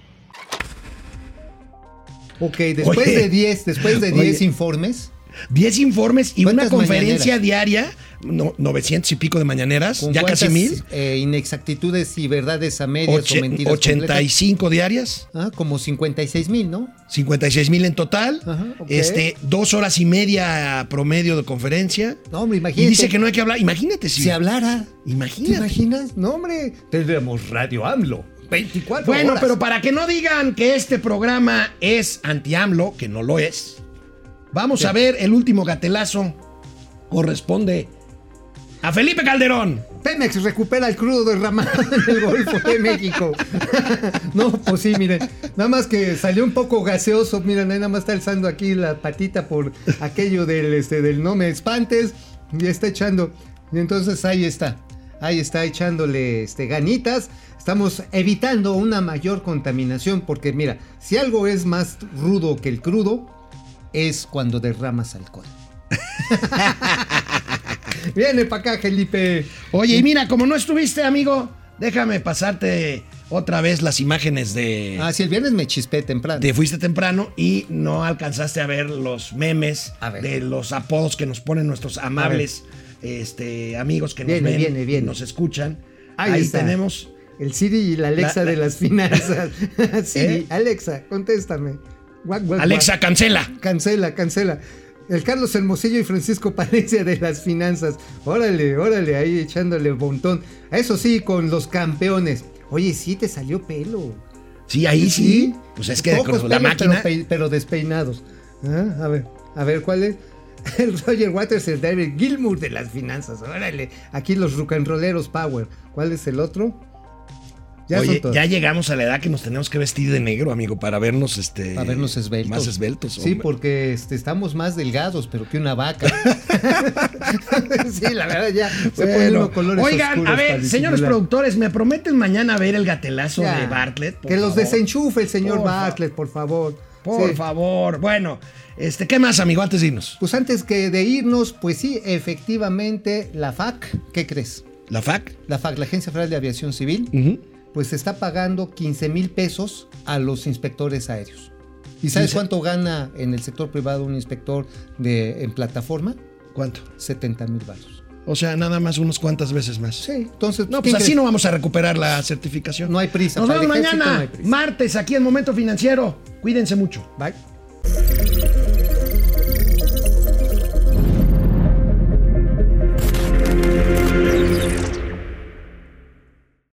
Ok, después Oye. de 10, después de Oye. 10 informes, 10 informes y una ¿Cuántas conferencia mañaneras? diaria, no, 900 y pico de mañaneras, ¿con ya casi mil. eh, inexactitudes y verdades a medias Oche- o mentiras completas? 85 diarias, Ah, como 56 mil, ¿no? 56 mil en total. Ajá. Este, dos horas y media promedio de conferencia. No, hombre, Y imagínate. dice que no hay que hablar. Imagínate si. Si hablara, ¿te Imagínate. imaginas? No, hombre, tendríamos Radio AMLO. 24 Bueno, horas. pero para que no digan que este programa es anti-AMLO, que no lo es, vamos a ver el último gatelazo. Corresponde a Felipe Calderón. Pemex recupera el crudo derramado en el Golfo de México. no, pues sí, miren. Nada más que salió un poco gaseoso. Miren, ahí nada más está alzando aquí la patita por aquello del, este, del no me espantes. Y está echando. Y entonces ahí está. Ahí está echándole este, ganitas. Estamos evitando una mayor contaminación. Porque mira, si algo es más rudo que el crudo, es cuando derramas alcohol. Viene para acá, Felipe. Oye, y mira, como no estuviste, amigo, déjame pasarte otra vez las imágenes de. Ah, sí, el viernes me chispé temprano. Te fuiste temprano y no alcanzaste a ver los memes ver. de los apodos que nos ponen nuestros amables este, amigos que nos ven viene, nos escuchan. Ahí Ahí, tenemos. El Siri y la Alexa La- la- de las finanzas. Siri, ¿Eh? Alexa, contéstame. Guac, guac, Alexa, guac. cancela. Cancela, cancela. El Carlos Hermosillo y Francisco Palencia de las finanzas. Órale, órale, ahí echándole montón. Eso sí, con los campeones. Oye, sí te salió pelo. Sí, ahí sí. Pues es que con la máquina. Pero, pe- pero despeinados. Ah, A ver, a ver, ¿cuál es? El Roger Waters, el David Gilmour de las finanzas. Órale, aquí los rocanroleros Power. ¿Cuál es el otro? Ya Oye, ya llegamos a la edad que nos tenemos que vestir de negro, amigo, para vernos este. Para vernos esbeltos. Más esbeltos. Sí, hombre. porque este, estamos más delgados, pero que una vaca. sí, la verdad ya se pone Bueno, uno colores oigan, a ver, señores productores, ¿me prometen mañana ver el gatelazo Ya. de Bartlett? Por que los desenchufe el señor Por Bartlett, por favor. Por Sí. favor. Bueno, este, ¿qué más, amigo, antes de irnos? Pues antes que de irnos, pues sí, efectivamente, la FAC, ¿qué crees? ¿La FAC? La FAC, la Agencia Federal de Aviación Civil, Ujú. Pues está pagando 15 mil pesos a los inspectores aéreos. ¿Y sabes 15. cuánto gana en el sector privado un inspector de, en plataforma? ¿Cuánto? 70 mil baros. O sea, nada más unas cuantas veces más. Sí, entonces. No, pues ¿quién así crees? no vamos a recuperar la certificación. No hay prisa. Nos vemos mañana, no martes, aquí en Momento Financiero. Cuídense mucho. Bye.